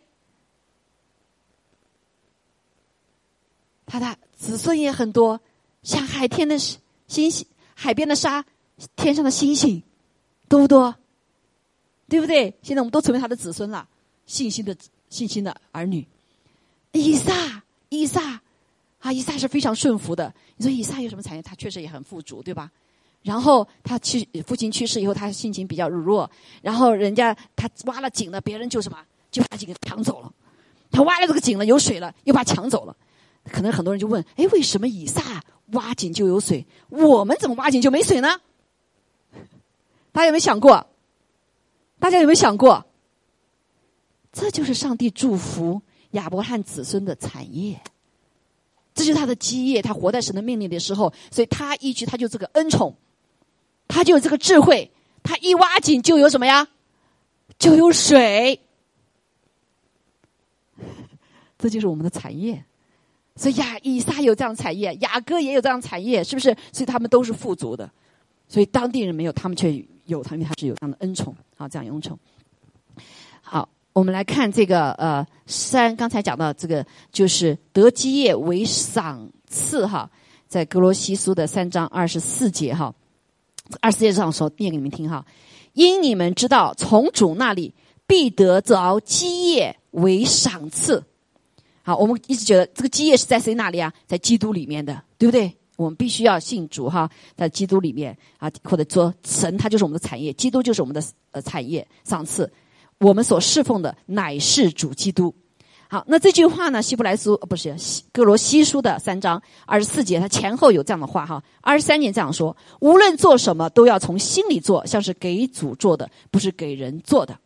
他的子孙也很多，像海天的星星，海边的沙，天上的星星，多不多？对不对？现在我们都成为他的子孙了，信心的信心的儿女。以撒，以撒，啊，以撒是非常顺服的。你说以撒有什么产业？他确实也很富足，对吧？然后他去父亲去世以后，他心情比较柔弱。然后人家他挖了井了，别人就什么就把井给抢走了。他挖了这个井了，有水了，又把抢走了。可能很多人就问：哎，为什么以撒挖井就有水，我们怎么挖井就没水呢？大家有没有想过？大家有没有想过？这就是上帝祝福亚伯罕子孙的产业，这就是他的基业。他活在神的命令的时候，所以他依据他就这个恩宠，他就有这个智慧。他一挖井就有什么呀？就有水，这就是我们的产业。所以亚以撒有这样产业，雅各也有这样产业，是不是？所以他们都是富足的。所以当地人没有，他们却有，他们他是有这样的恩宠。好，这样恩宠。好，我们来看这个呃三，刚才讲到这个就是得基业为赏赐哈，在格罗西书的三章二十四节哈，二十四节上说念给你们听哈，因你们知道从主那里必得着基业为赏赐。好，我们一直觉得这个基业是在谁那里啊？在基督里面的，对不对？我们必须要信主哈，在基督里面啊，或者说神他就是我们的产业，基督就是我们的呃产业。上次我们所侍奉的乃是主基督。好，那这句话呢，希伯来书不是哥罗西书的三章二十四节，它前后有这样的话哈。二十三节这样说：无论做什么，都要从心里做，像是给主做的，不是给人做的。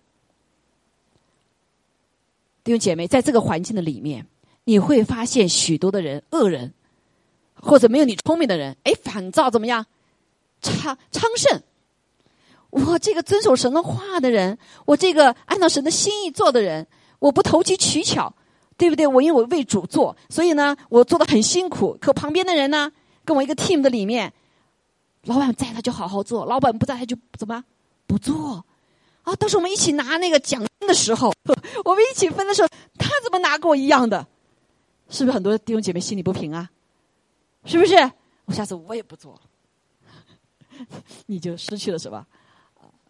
弟兄姐妹，在这个环境的里面，你会发现许多的人恶人。或者没有你聪明的人，哎，反造怎么样？昌昌盛。我这个遵守神的话的人，我这个按照神的心意做的人，我不投机取巧，对不对？我因为我为主做，所以呢，我做的很辛苦。可旁边的人呢，跟我一个 team 的里面，老板在他就好好做，老板不在他就怎么不做？啊，当时我们一起拿那个奖金的时候，我们一起分的时候，他怎么拿跟我一样的？是不是很多弟兄姐妹心里不平啊？是不是？我下次我也不做，你就失去了什么？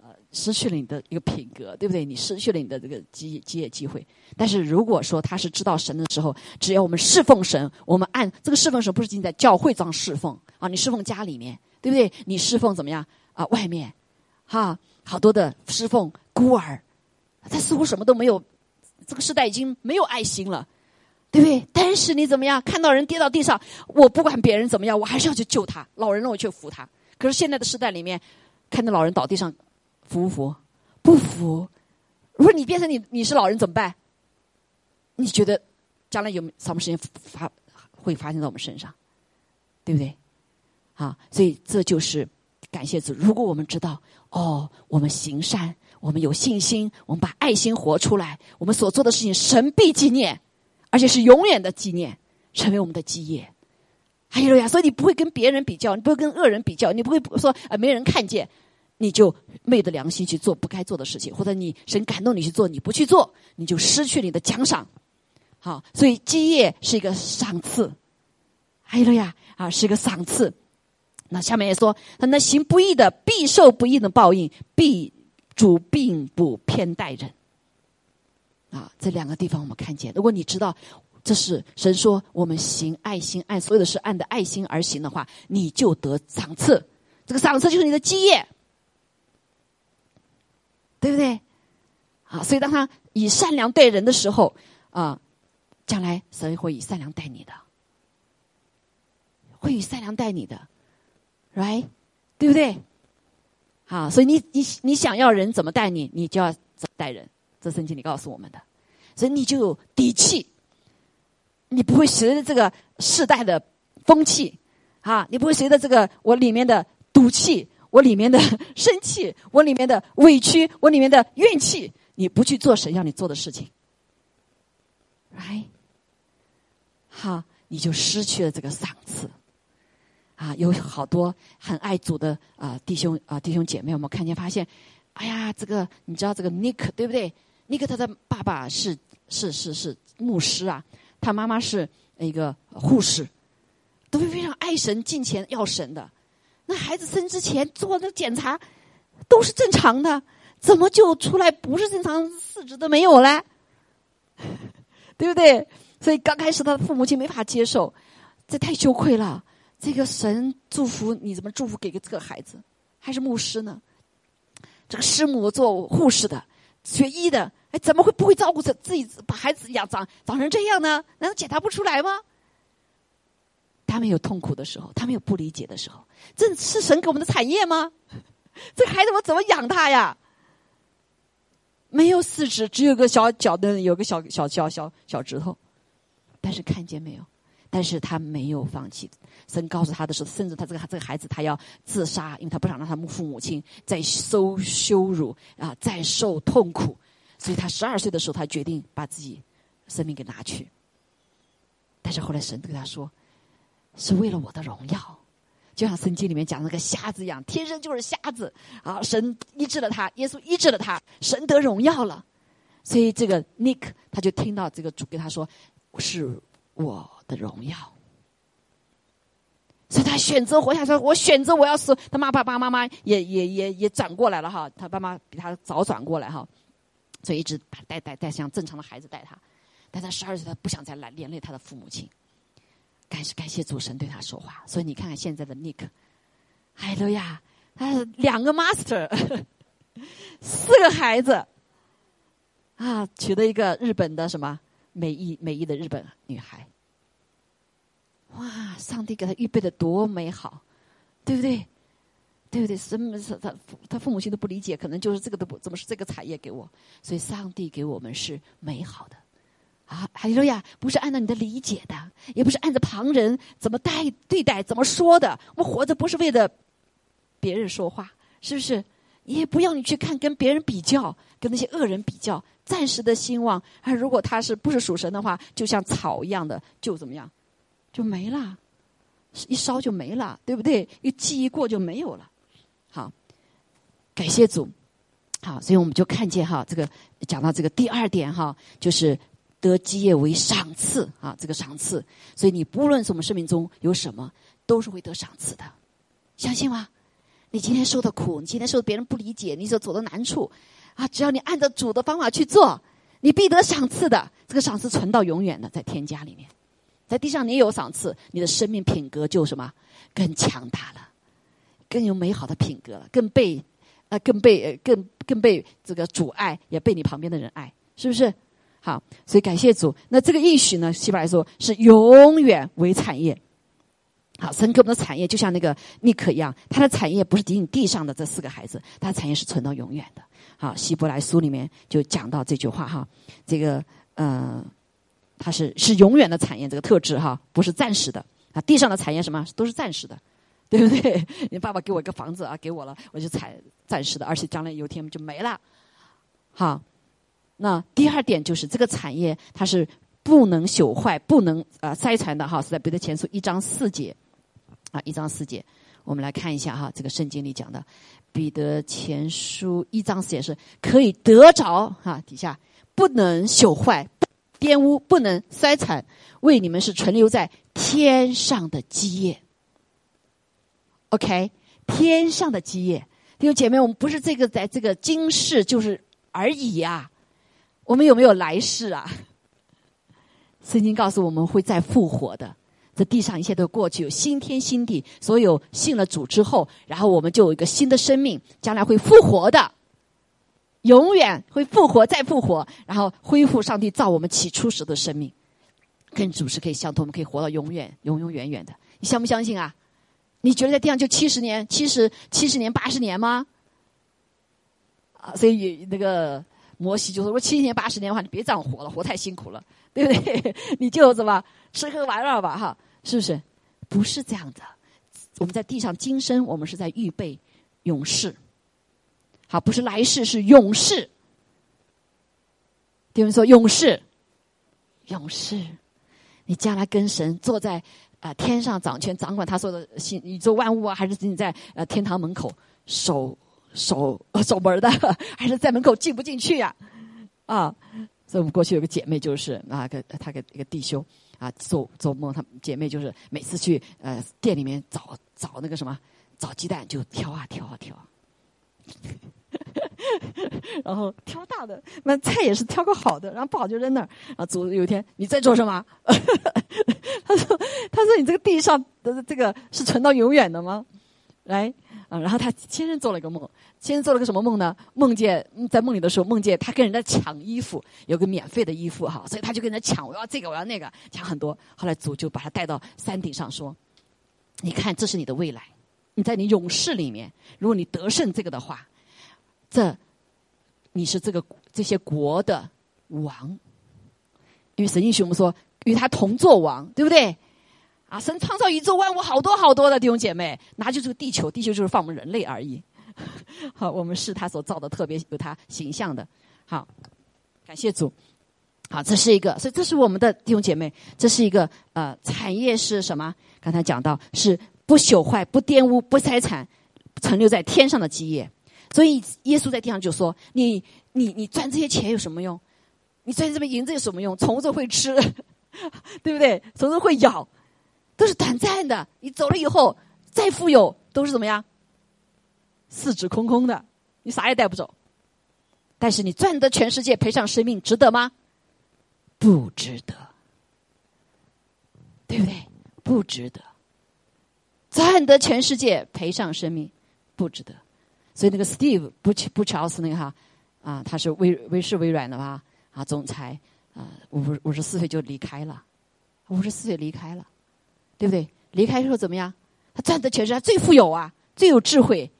呃，失去了你的一个品格，对不对？你失去了你的这个机机业机会。但是如果说他是知道神的时候，只要我们侍奉神，我们按这个侍奉神不是仅在教会上侍奉啊，你侍奉家里面，对不对？你侍奉怎么样啊？外面，哈，好多的侍奉孤儿，他似乎什么都没有。这个时代已经没有爱心了。对不对？但是你怎么样？看到人跌到地上，我不管别人怎么样，我还是要去救他。老人了，我去扶他。可是现在的时代里面，看到老人倒地上，扶不扶？不扶。如果你变成你，你是老人怎么办？你觉得将来有什么事情发会发生在我们身上？对不对？啊，所以这就是感谢主。如果我们知道，哦，我们行善，我们有信心，我们把爱心活出来，我们所做的事情，神必纪念。而且是永远的纪念，成为我们的基业。还有呀，所以你不会跟别人比较，你不会跟恶人比较，你不会说啊没人看见，你就昧着良心去做不该做的事情，或者你神感动你去做，你不去做，你就失去你的奖赏。好，所以基业是一个赏赐。还有呀，啊是一个赏赐。那下面也说，那行不义的必受不义的报应，必主并不偏待人。啊，这两个地方我们看见。如果你知道这是神说我们行爱心，按所有的事按的爱心而行的话，你就得赏赐。这个赏赐就是你的基业，对不对？啊，所以当他以善良待人的时候，啊，将来神会以善良待你的，会以善良待你的，right？对不对？好，所以你你你想要人怎么待你，你就要怎么待人。这圣经里告诉我们的，所以你就有底气，你不会随着这个世代的风气，啊，你不会随着这个我里面的赌气，我里面的生气，我里面的委屈，我里面的怨气，你不去做神要你做的事情，right？好，你就失去了这个赏赐。啊，有好多很爱主的啊弟兄啊弟兄姐妹，我们看见发现，哎呀，这个你知道这个尼克对不对？尼克他的爸爸是是是是牧师啊，他妈妈是一个护士，都是非常爱神、敬虔、要神的。那孩子生之前做的检查都是正常的，怎么就出来不是正常，四肢都没有了？对不对？所以刚开始他的父母亲没法接受，这太羞愧了。这个神祝福你怎么祝福给个这个孩子，还是牧师呢？这个师母做护士的，学医的，哎，怎么会不会照顾自自己把孩子养长长成这样呢？难道检查不出来吗？他们有痛苦的时候，他们有不理解的时候，这是神给我们的产业吗？这孩子我怎么养他呀？没有四肢，只有个小脚的，有个小小小小小指头，但是看见没有？但是他没有放弃。神告诉他的时候，甚至他这个这个孩子他要自杀，因为他不想让他父母亲再受羞辱啊，再受痛苦。所以他十二岁的时候，他决定把自己生命给拿去。但是后来神对他说：“是为了我的荣耀。”就像圣经里面讲那个瞎子一样，天生就是瞎子啊！神医治了他，耶稣医治了他，神得荣耀了。所以这个 Nick 他就听到这个主跟他说：“是我。”的荣耀，所以他选择活下去。我选择我要死。他妈爸爸妈妈也也也也转过来了哈。他爸妈比他早转过来哈，所以一直把带带带像正常的孩子带他。但他十二岁，他不想再来连累他的父母亲。感谢感谢主神对他说话。所以你看看现在的 Nick，海德呀，他两个 master，四个孩子啊，娶了一个日本的什么美裔美裔的日本女孩。哇！上帝给他预备的多美好，对不对？对不对？什么是他他父母亲都不理解，可能就是这个都不怎么是这个产业给我，所以上帝给我们是美好的啊！哈利路亚！不是按照你的理解的，也不是按照旁人怎么待对待、怎么说的。我们活着不是为了别人说话，是不是？也不要你去看跟别人比较，跟那些恶人比较，暂时的兴旺。啊，如果他是不是属神的话，就像草一样的，就怎么样？就没了，一烧就没了，对不对？一记一过就没有了。好，感谢主。好，所以我们就看见哈，这个讲到这个第二点哈，就是得基业为赏赐啊，这个赏赐。所以你不论是我们生命中有什么，都是会得赏赐的，相信吗？你今天受的苦，你今天受别人不理解，你所走的难处啊，只要你按照主的方法去做，你必得赏赐的。这个赏赐存到永远的，在天家里面。在地上，你有赏赐，你的生命品格就什么更强大了，更有美好的品格了，更被呃更被更更被这个主爱，也被你旁边的人爱，是不是？好，所以感谢主。那这个应许呢，希伯来说是永远为产业。好，神给我们的产业就像那个尼克一样，他的产业不是仅仅地上的这四个孩子，他的产业是存到永远的。好，希伯来书里面就讲到这句话哈，这个呃。它是是永远的产业，这个特质哈，不是暂时的啊。地上的产业什么都是暂时的，对不对？你爸爸给我一个房子啊，给我了，我就采暂时的，而且将来有一天就没了。好，那第二点就是这个产业它是不能朽坏、不能呃筛传的哈，是在彼得前书一章四节啊，一章四节，我们来看一下哈，这个圣经里讲的彼得前书一章四节是可以得着哈，底下不能朽坏。玷污不能衰残，为你们是存留在天上的基业。OK，天上的基业，弟兄姐妹，我们不是这个在这个今世就是而已呀，我们有没有来世啊？圣经告诉我们会再复活的，这地上一切都过去，有新天新地。所有信了主之后，然后我们就有一个新的生命，将来会复活的，永远会复活再复活，然后恢复上帝造我们起初时的生命，跟主是可以相通，我们可以活到永远，永永远远的。你相不相信啊？你觉得在地上就七十年、七十七十年、八十年吗？啊，所以那个摩西就说：“我七十年、八十年的话，你别这样活了，活太辛苦了，对不对？你就怎么吃喝玩乐吧，哈，是不是？不是这样的。我们在地上今生，我们是在预备勇士。好，不是来世，是永世。弟兄说永世，永世，你将来跟神坐在啊天上掌权，掌管他说的星宇宙万物啊，还是你在呃天堂门口守？”守守门的，还是在门口进不进去呀？啊，所以我们过去有个姐妹，就是啊，个她个一个弟兄啊，做做梦，她姐妹就是每次去呃店里面找找那个什么找鸡蛋，就挑啊挑啊挑，然后挑大的，那菜也是挑个好的，然后不好就扔那儿。啊，主有一天你在做什么？他说：“他说你这个地上的这个是存到永远的吗？”来。啊，然后他先生做了一个梦，先生做了个什么梦呢？梦见在梦里的时候，梦见他跟人家抢衣服，有个免费的衣服哈，所以他就跟人家抢，我要这个，我要那个，抢很多。后来主就把他带到山顶上说：“你看，这是你的未来，你在你勇士里面，如果你得胜这个的话，这你是这个这些国的王，因为神应许我们说与他同作王，对不对？”啊！神创造宇宙万物好多好多的弟兄姐妹，那就是地球，地球就是放我们人类而已。好，我们是他所造的，特别有他形象的。好，感谢主。好，这是一个，所以这是我们的弟兄姐妹，这是一个呃产业是什么？刚才讲到是不朽坏、不玷污、不财产，存留在天上的基业。所以耶稣在地上就说：“你你你赚这些钱有什么用？你赚这么银子有什么用？虫子会吃，对不对？虫子会咬。”都是短暂的，你走了以后，再富有都是怎么样？四指空空的，你啥也带不走。但是你赚得全世界，赔上生命，值得吗？不值得，对不对？不值得。赚得全世界，赔上生命，不值得。所以那个 Steve 不不乔斯那个哈啊，他是微微视微软的吧啊，总裁啊，五五十四岁就离开了，五十四岁离开了。对不对？离开之后怎么样？他赚的钱是他最富有啊，最有智慧，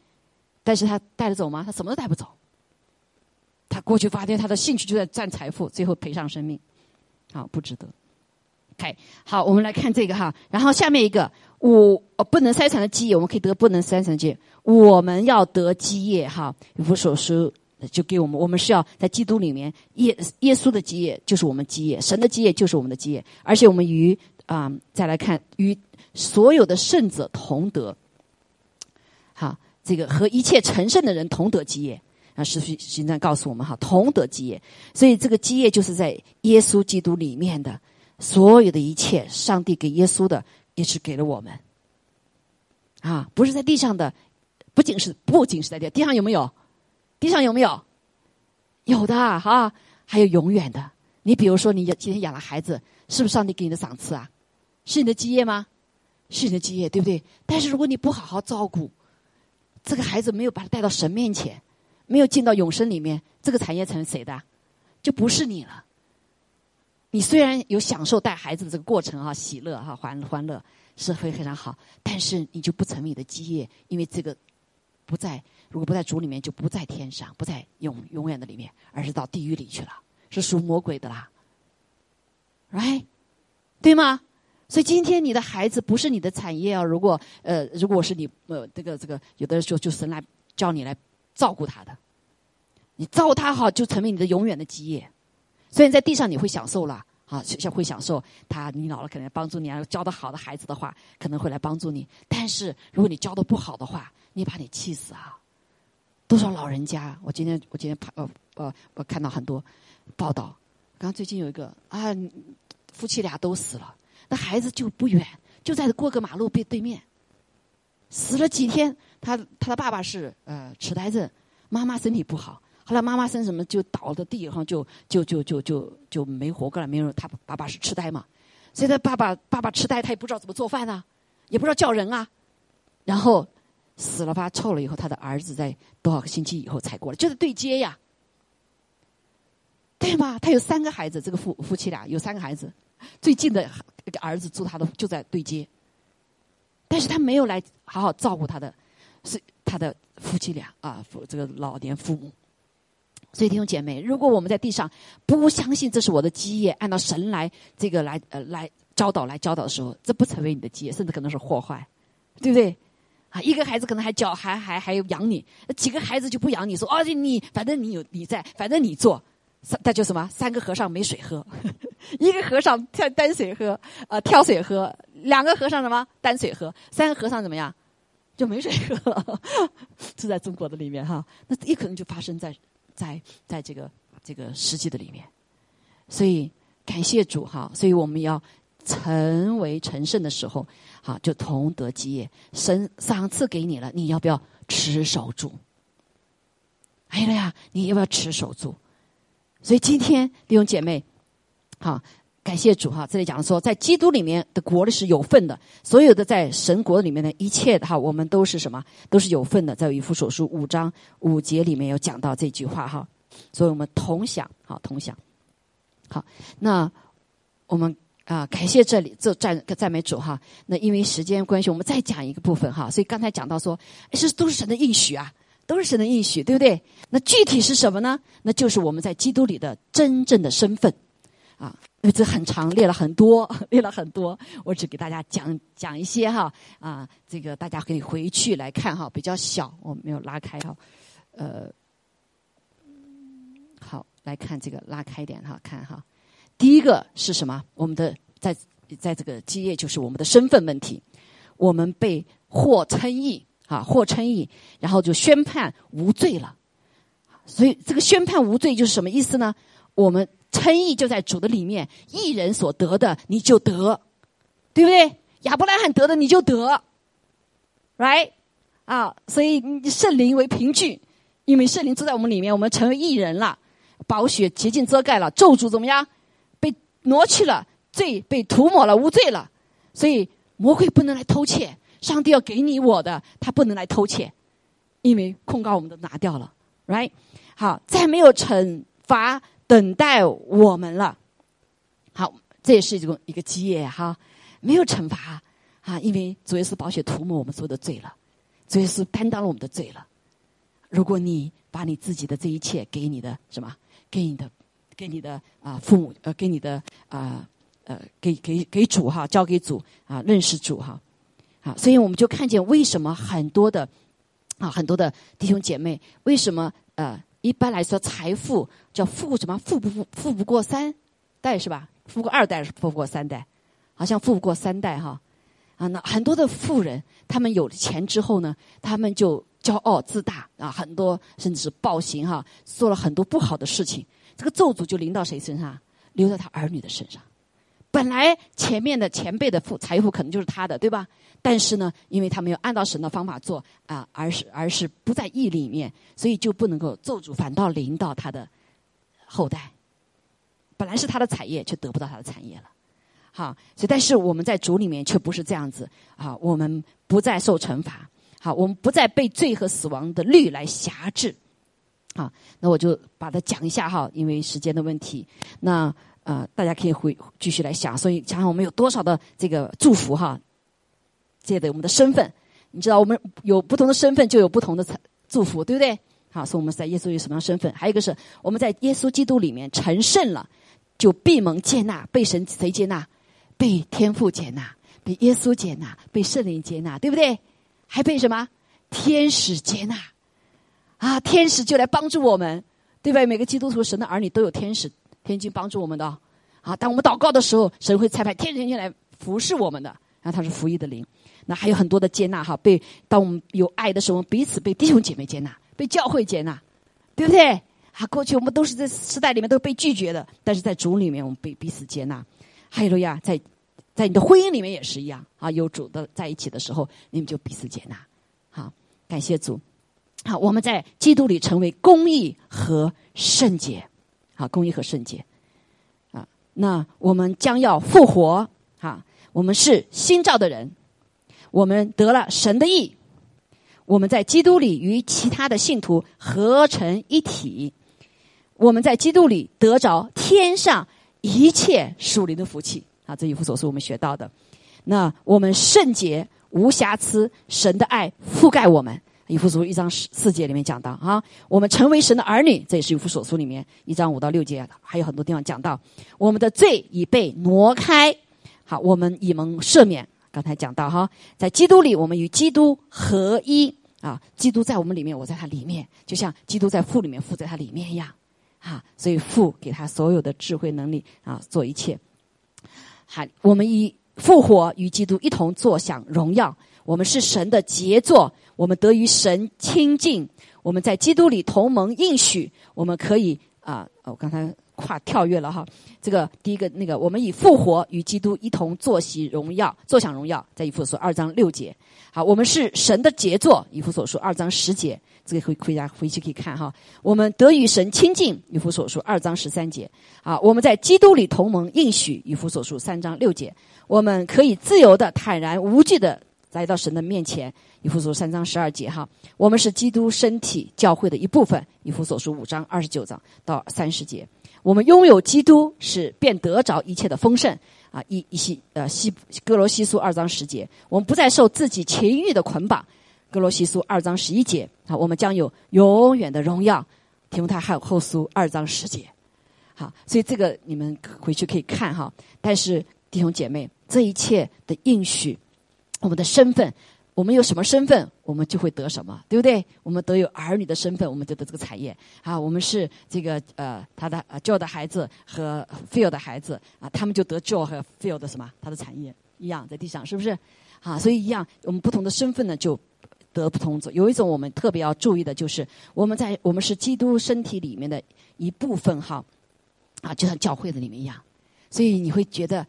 但是他带得走吗？他什么都带不走。他过去发现他的兴趣就在赚财富，最后赔上生命，好不值得。OK，好，我们来看这个哈。然后下面一个，我不能筛产的记忆，我们可以得不能筛产的基业。我们要得基业哈，无所书就给我们，我们是要在基督里面，耶耶稣的基业就是我们基业，神的基业就是我们的基业，而且我们与。啊，再来看与所有的圣者同德，好，这个和一切成圣的人同得基业啊，使徒行传告诉我们哈，同得基业，所以这个基业就是在耶稣基督里面的所有的一切，上帝给耶稣的也是给了我们，啊，不是在地上的，不仅是不仅是在地地上有没有？地上有没有？有的哈，还有永远的。你比如说，你今天养了孩子，是不是上帝给你的赏赐啊？是你的基业吗？是你的基业，对不对？但是如果你不好好照顾这个孩子，没有把他带到神面前，没有进到永生里面，这个产业成谁的？就不是你了。你虽然有享受带孩子的这个过程哈，喜乐哈，欢欢乐是会非常好，但是你就不成为你的基业，因为这个不在，如果不在主里面，就不在天上，不在永永远的里面，而是到地狱里去了，是属魔鬼的啦，right？对吗？所以今天你的孩子不是你的产业啊！如果呃，如果是你呃，这个这个，有的时候就神来叫你来照顾他的，你照顾他好，就成为你的永远的基业。所以在地上你会享受了啊，像会享受他，你老了可能帮助你啊，教的好的孩子的话，可能会来帮助你。但是如果你教的不好的话，你把你气死啊！多少老人家，我今天我今天拍呃呃，我看到很多报道，刚最近有一个啊，夫妻俩都死了。那孩子就不远，就在过个马路背对面，死了几天。他他的爸爸是呃痴呆症，妈妈身体不好。后来妈妈生什么就倒在地上，就就就就就就没活过来。没有他爸爸是痴呆嘛，所以他爸爸爸爸痴呆，他也不知道怎么做饭啊，也不知道叫人啊。然后死了吧，臭了以后，他的儿子在多少个星期以后才过来，就是对接呀，对吗？他有三个孩子，这个夫夫妻俩有三个孩子，最近的儿子住他的就在对接，但是他没有来好好照顾他的，是他的夫妻俩啊，这个老年父母。所以弟兄姐妹，如果我们在地上不相信这是我的基业，按照神来这个来呃来教导来教导的时候，这不成为你的基业，甚至可能是祸害，对不对？啊，一个孩子可能还教还还还养你，几个孩子就不养你，说哦你反正你有你在，反正你做，那就什么三个和尚没水喝，一个和尚挑担水喝呃挑水喝，两个和尚什么担水喝，三个和尚怎么样就没水喝，住在中国的里面哈，那也可能就发生在。在在这个这个实际的里面，所以感谢主哈，所以我们要成为成圣的时候，好就同得基业，神赏赐给你了，你要不要持守住？哎呀，你要不要持守住？所以今天弟兄姐妹，好感谢主哈，这里讲的说，在基督里面的国里是有份的，所有的在神国里面的一切的哈，我们都是什么？都是有份的。在以弗所书五章五节里面有讲到这句话哈，所以我们同享好同享。好，那我们啊，感谢这里这赞赞美主哈。那因为时间关系，我们再讲一个部分哈。所以刚才讲到说，是都是神的应许啊，都是神的应许，对不对？那具体是什么呢？那就是我们在基督里的真正的身份。啊，这很长，列了很多，列了很多，我只给大家讲讲一些哈。啊，这个大家可以回去来看哈，比较小，我没有拉开哈。呃，好，来看这个拉开一点哈，看哈。第一个是什么？我们的在在这个基业就是我们的身份问题，我们被获称义啊，获称义，然后就宣判无罪了。所以这个宣判无罪就是什么意思呢？我们。称义就在主的里面，一人所得的你就得，对不对？亚伯拉罕得的你就得，right？啊，所以圣灵为凭据，因为圣灵住在我们里面，我们成为义人了，宝血洁净遮盖了，咒诅怎么样？被挪去了，罪被涂抹了，无罪了。所以魔鬼不能来偷窃，上帝要给你我的，他不能来偷窃，因为控告我们都拿掉了，right？好，再没有惩罚。等待我们了，好，这也是一种一个基业哈，没有惩罚啊，因为主耶稣宝血涂抹我们所有的罪了，主耶稣担当了我们的罪了。如果你把你自己的这一切给你的什么，给你的，给你的啊父母呃，给你的啊呃，给给给主哈，交给主啊，认识主哈，啊，所以我们就看见为什么很多的啊很多的弟兄姐妹为什么呃。一般来说，财富叫富什么？富不富？富不过三代是吧？富过二代是富不过三代，好像富不过三代哈。啊，那很多的富人，他们有了钱之后呢，他们就骄傲自大啊，很多甚至是暴行哈，做了很多不好的事情。这个咒诅就临到谁身上？留在他儿女的身上。本来前面的前辈的富财富可能就是他的，对吧？但是呢，因为他没有按照神的方法做啊，而是而是不在意里面，所以就不能够咒诅，反倒临到他的后代。本来是他的产业，却得不到他的产业了。好，所以但是我们在主里面却不是这样子啊，我们不再受惩罚。好，我们不再被罪和死亡的律来辖制。好，那我就把它讲一下哈，因为时间的问题。那啊，大家可以回继续来想，所以想想我们有多少的这个祝福哈。借的我们的身份，你知道，我们有不同的身份，就有不同的祝福，对不对？好，所以我们在耶稣有什么样身份？还有一个是我们在耶稣基督里面成圣了，就闭门接纳，被神谁接纳？被天父接纳，被耶稣接纳，被圣灵接纳，对不对？还被什么？天使接纳啊！天使就来帮助我们，对吧？每个基督徒、神的儿女都有天使、天君帮助我们的啊！当我们祷告的时候，神会差派天天天来服侍我们的，然后他是服役的灵。那还有很多的接纳哈，被当我们有爱的时候，我们彼此被弟兄姐妹接纳，被教会接纳，对不对？啊，过去我们都是在时代里面都被拒绝的，但是在主里面我们被彼此接纳。还有呀，在在你的婚姻里面也是一样啊，有主的在一起的时候，你们就彼此接纳。好，感谢主。好，我们在基督里成为公义和圣洁。啊，公义和圣洁。啊，那我们将要复活。哈，我们是新造的人，我们得了神的意，我们在基督里与其他的信徒合成一体，我们在基督里得着天上一切属灵的福气啊！这一幅所是我们学到的。那我们圣洁无瑕疵，神的爱覆盖我们。以弗所一章四节里面讲到啊，我们成为神的儿女，这也是以弗所书里面一章五到六节，还有很多地方讲到，我们的罪已被挪开，好，我们已蒙赦免。刚才讲到哈，在基督里，我们与基督合一啊，基督在我们里面，我在他里面，就像基督在父里面，父在他里面一样啊，所以父给他所有的智慧能力啊，做一切。好，我们以复活与基督一同坐享荣耀。我们是神的杰作，我们得与神亲近，我们在基督里同盟应许，我们可以啊，我刚才跨跳跃了哈。这个第一个那个，我们以复活与基督一同坐席荣耀，坐享荣耀，在以弗所二章六节。好，我们是神的杰作，以弗所说二章十节，这个回回家回去可以看哈。我们得与神亲近，以弗所说二章十三节。啊，我们在基督里同盟应许，以弗所说三章六节。我们可以自由的、坦然无惧的。来到神的面前，以弗所三章十二节哈，我们是基督身体教会的一部分。以弗所书五章二十九章到三十节，我们拥有基督是便得着一切的丰盛啊！一一西呃西哥罗西书二章十节，我们不再受自己情欲的捆绑。哥罗西书二章十一节啊，我们将有永远的荣耀。提摩太后后书二章十节，好，所以这个你们回去可以看哈。但是弟兄姐妹，这一切的应许。我们的身份，我们有什么身份，我们就会得什么，对不对？我们都有儿女的身份，我们就得这个产业。啊，我们是这个呃，他的呃 j o 的孩子和 Phil 的孩子啊，他们就得 Joe 和 Phil 的什么？他的产业一样在地上，是不是？啊，所以一样，我们不同的身份呢，就得不同。有一种我们特别要注意的就是，我们在我们是基督身体里面的一部分哈，啊，就像教会的里面一样。所以你会觉得，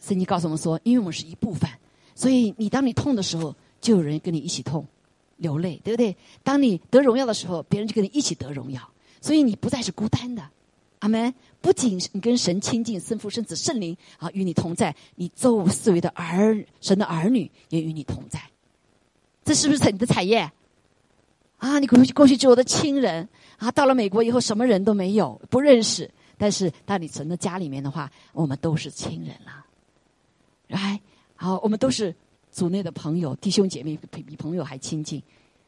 圣经告诉我们说，因为我们是一部分。所以，你当你痛的时候，就有人跟你一起痛，流泪，对不对？当你得荣耀的时候，别人就跟你一起得荣耀。所以，你不再是孤单的，阿门。不仅你跟神亲近，圣父、圣子、圣灵啊与你同在，你周围四围的儿神的儿女也与你同在。这是不是你的产业？啊，你过去过去就我的亲人啊，到了美国以后，什么人都没有，不认识。但是，当你存在家里面的话，我们都是亲人了，来。好，我们都是组内的朋友、弟兄姐妹，比比朋友还亲近。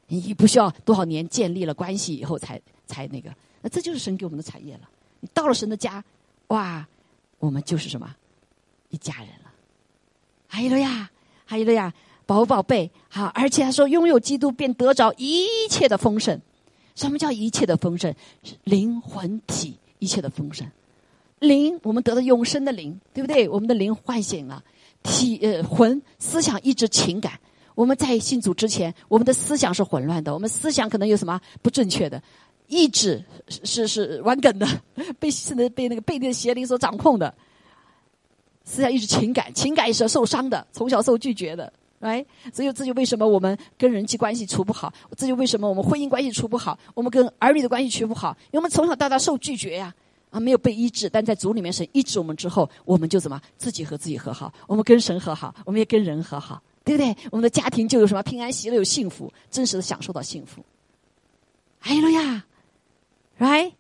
你不需要多少年建立了关系以后才才那个，那这就是神给我们的产业了。你到了神的家，哇，我们就是什么一家人了。还有了呀，还有了呀，宝宝贝，好，而且他说拥有基督便得着一切的丰盛。什么叫一切的丰盛？灵魂体一切的丰盛。灵，我们得了永生的灵，对不对？我们的灵唤醒了。体呃魂思想意志情感，我们在信主之前，我们的思想是混乱的，我们思想可能有什么不正确的，意志是是是顽梗的，被现在被那个被那个邪灵所掌控的，思想意志情感，情感也是受伤的，从小受拒绝的，哎，所以这就为什么我们跟人际关系处不好，这就为什么我们婚姻关系处不好，我们跟儿女的关系处不好，因为我们从小到大受拒绝呀。啊没有被医治，但在主里面神医治我们之后，我们就怎么自己和自己和好，我们跟神和好，我们也跟人和好，对不对？我们的家庭就有什么平安喜乐，有幸福，真实的享受到幸福。哎了呀，right？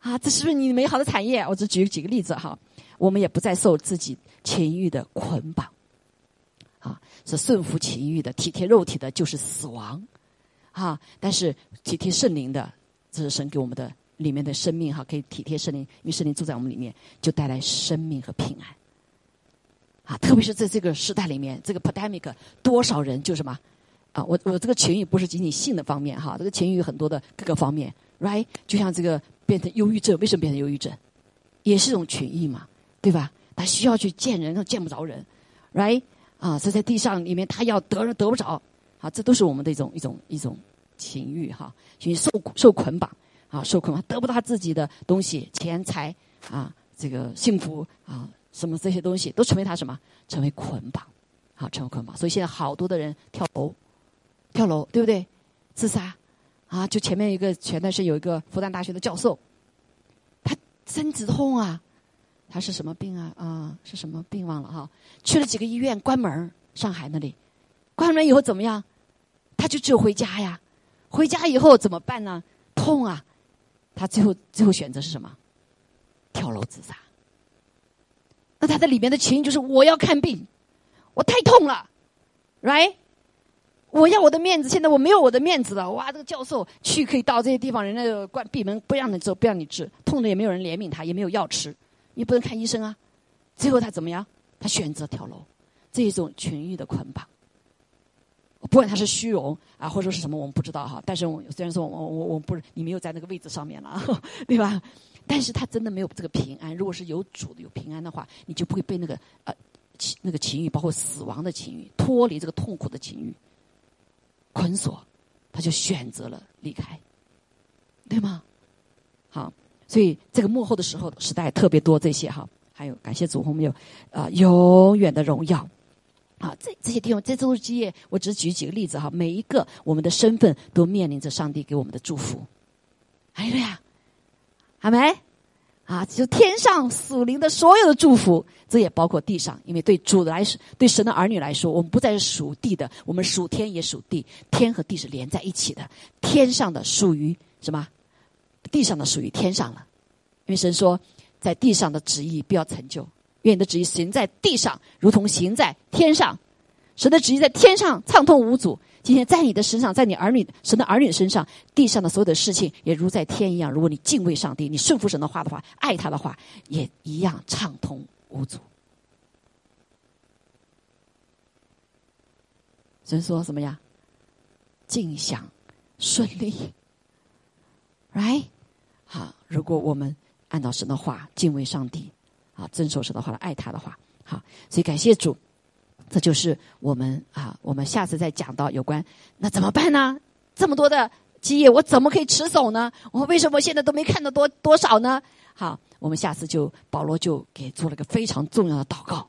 啊，这是不是你美好的产业？我只举几个例子哈。我们也不再受自己情欲的捆绑，啊，是顺服情欲的，体贴肉体的，就是死亡，啊，但是体贴圣灵的，这是神给我们的。里面的生命哈，可以体贴圣灵，因为圣灵住在我们里面，就带来生命和平安。啊，特别是在这个时代里面，这个 pandemic，多少人就什么啊？我我这个情欲不是仅仅性的方面哈，这个情欲很多的各个方面，right？就像这个变成忧郁症，为什么变成忧郁症？也是一种情欲嘛，对吧？他需要去见人，他见不着人，right？啊，是在地上里面，他要得人得不着，啊，这都是我们的一种一种一种情欲哈，去受受捆绑。啊，受困，得不到他自己的东西，钱财啊，这个幸福啊，什么这些东西都成为他什么？成为捆绑，好，成为捆绑。所以现在好多的人跳楼，跳楼，对不对？自杀啊！就前面一个前段时间有一个复旦大学的教授，他身子痛啊，他是什么病啊？啊，是什么病忘了哈？去了几个医院，关门上海那里，关门以后怎么样？他就只有回家呀。回家以后怎么办呢？痛啊！他最后最后选择是什么？跳楼自杀。那他在里面的情就是我要看病，我太痛了，right？我要我的面子，现在我没有我的面子了。哇，这个教授去可以到这些地方，人家关闭门不让你走，不让你治，痛的也没有人怜悯他，也没有药吃，你不能看医生啊。最后他怎么样？他选择跳楼，这一种情欲的捆绑。不管他是虚荣啊，或者说是什么，我们不知道哈。但是我虽然说我我我不是你没有在那个位置上面了，对吧？但是他真的没有这个平安。如果是有主的有平安的话，你就不会被那个呃情那个情欲，包括死亡的情欲，脱离这个痛苦的情欲捆锁，他就选择了离开，对吗？好，所以这个幕后的时候时代特别多这些哈。还有感谢主，我们有啊永远的荣耀。啊，这这些地方，这都是基业。我只举几个例子哈，每一个我们的身份都面临着上帝给我们的祝福。哎呀，好没？啊，就天上属灵的所有的祝福，这也包括地上。因为对主来说，对神的儿女来说，我们不再是属地的，我们属天也属地。天和地是连在一起的，天上的属于什么？地上的属于天上了。因为神说，在地上的旨意不要成就。愿你的旨意行在地上，如同行在天上。神的旨意在天上畅通无阻。今天在你的身上，在你儿女神的儿女身上，地上的所有的事情也如在天一样。如果你敬畏上帝，你顺服神的话的话，爱他的话，也一样畅通无阻。神说什么呀？尽享顺利，right？好，如果我们按照神的话敬畏上帝。啊，遵守神的话，爱他的话，好，所以感谢主，这就是我们啊，我们下次再讲到有关那怎么办呢？这么多的基业，我怎么可以持守呢？我为什么现在都没看到多多少呢？好，我们下次就保罗就给做了个非常重要的祷告，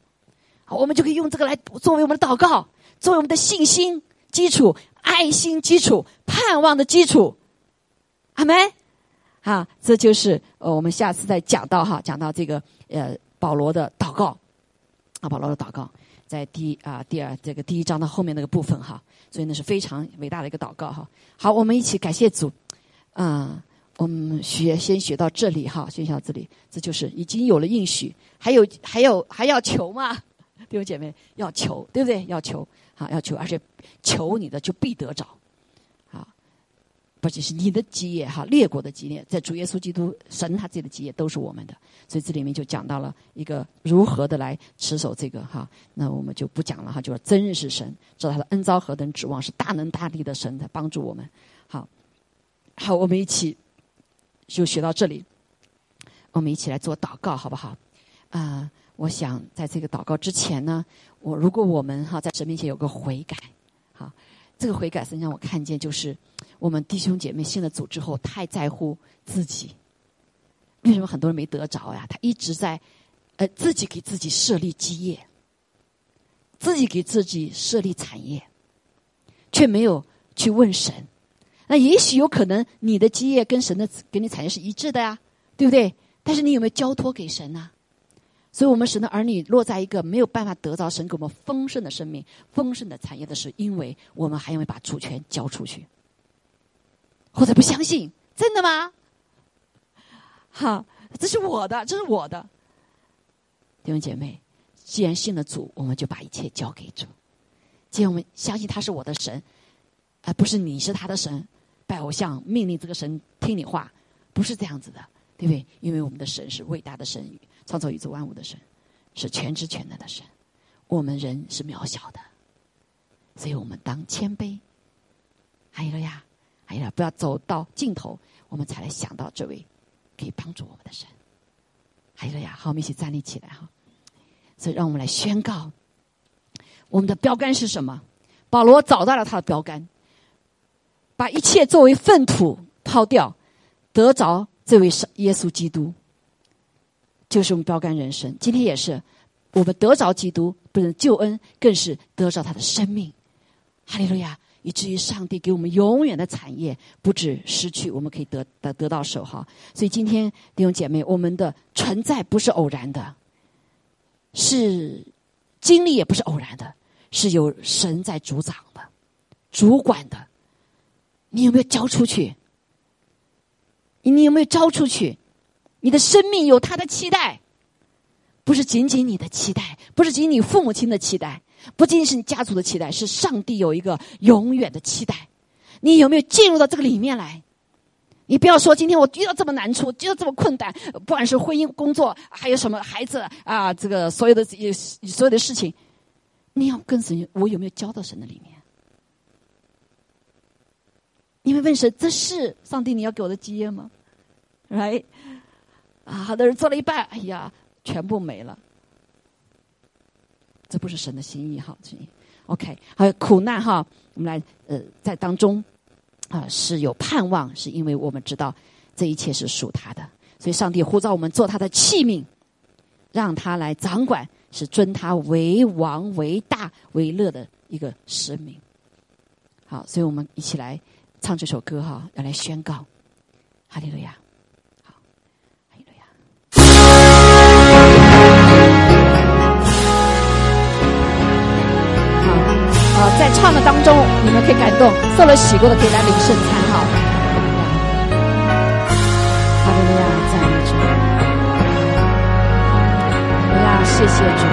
我们就可以用这个来作为我们的祷告，作为我们的信心基础、爱心基础、盼望的基础，好没？好，这就是呃，我们下次再讲到哈，讲到这个呃保罗的祷告，啊，保罗的祷告在第啊第二这个第一章的后面那个部分哈，所以那是非常伟大的一个祷告哈。好，我们一起感谢主，啊，我们学先学到这里哈，先学到这里，这就是已经有了应许，还有还有还要求吗？弟兄姐妹要求，对不对？要求，啊要求，而且求你的就必得着。不仅是你的基业哈，列国的基业，在主耶稣基督神他自己的基业都是我们的，所以这里面就讲到了一个如何的来持守这个哈，那我们就不讲了哈，就是真认识神，知道他的恩招何等指望，是大能大力的神在帮助我们。好，好，我们一起就学到这里，我们一起来做祷告好不好？啊，我想在这个祷告之前呢，我如果我们哈在神面前有个悔改，这个悔改实际上我看见就是。我们弟兄姐妹信了主之后，太在乎自己。为什么很多人没得着呀？他一直在，呃，自己给自己设立基业，自己给自己设立产业，却没有去问神。那也许有可能你的基业跟神的给你产业是一致的呀，对不对？但是你有没有交托给神呢？所以我们神的儿女落在一个没有办法得到神给我们丰盛的生命、丰盛的产业的是，因为我们还没有把主权交出去。或者不相信，真的吗？好，这是我的，这是我的。弟兄姐妹，既然信了主，我们就把一切交给主。既然我们相信他是我的神，而不是你是他的神，拜偶像命令这个神听你话，不是这样子的，对不对？因为我们的神是伟大的神，创造宇宙万物的神，是全知全能的神。我们人是渺小的，所以我们当谦卑。还有了呀。哎呀，不要走到尽头，我们才来想到这位可以帮助我们的神。还有呀，好，我们一起站立起来哈。所以，让我们来宣告，我们的标杆是什么？保罗找到了他的标杆，把一切作为粪土抛掉，得着这位是耶稣基督，就是我们标杆人生。今天也是，我们得着基督，不是救恩，更是得着他的生命。哈利路亚。以至于上帝给我们永远的产业，不止失去，我们可以得得得到手哈。所以今天弟兄姐妹，我们的存在不是偶然的，是经历也不是偶然的，是有神在主掌的、主管的。你有没有交出去？你有没有交出去？你的生命有他的期待。不是仅仅你的期待，不是仅你父母亲的期待，不仅仅是你家族的期待，是上帝有一个永远的期待。你有没有进入到这个里面来？你不要说今天我遇到这么难处，遇到这么困难，不管是婚姻、工作，还有什么孩子啊，这个所有的所有的事情，你要跟神，我有没有交到神的里面？你会问神：这是上帝你要给我的基业吗？Right？啊，好多人做了一半，哎呀。全部没了，这不是神的心意哈，心意。OK，还有苦难哈，我们来呃，在当中啊是有盼望，是因为我们知道这一切是属他的，所以上帝呼召我们做他的器皿，让他来掌管，是尊他为王、为大、为乐的一个使命。好，所以我们一起来唱这首歌哈，要来宣告，哈利路亚。在唱的当中，你们可以感动，受了洗过的可以来领圣餐哈。哈利路亚，赞美主！哎呀，谢谢主，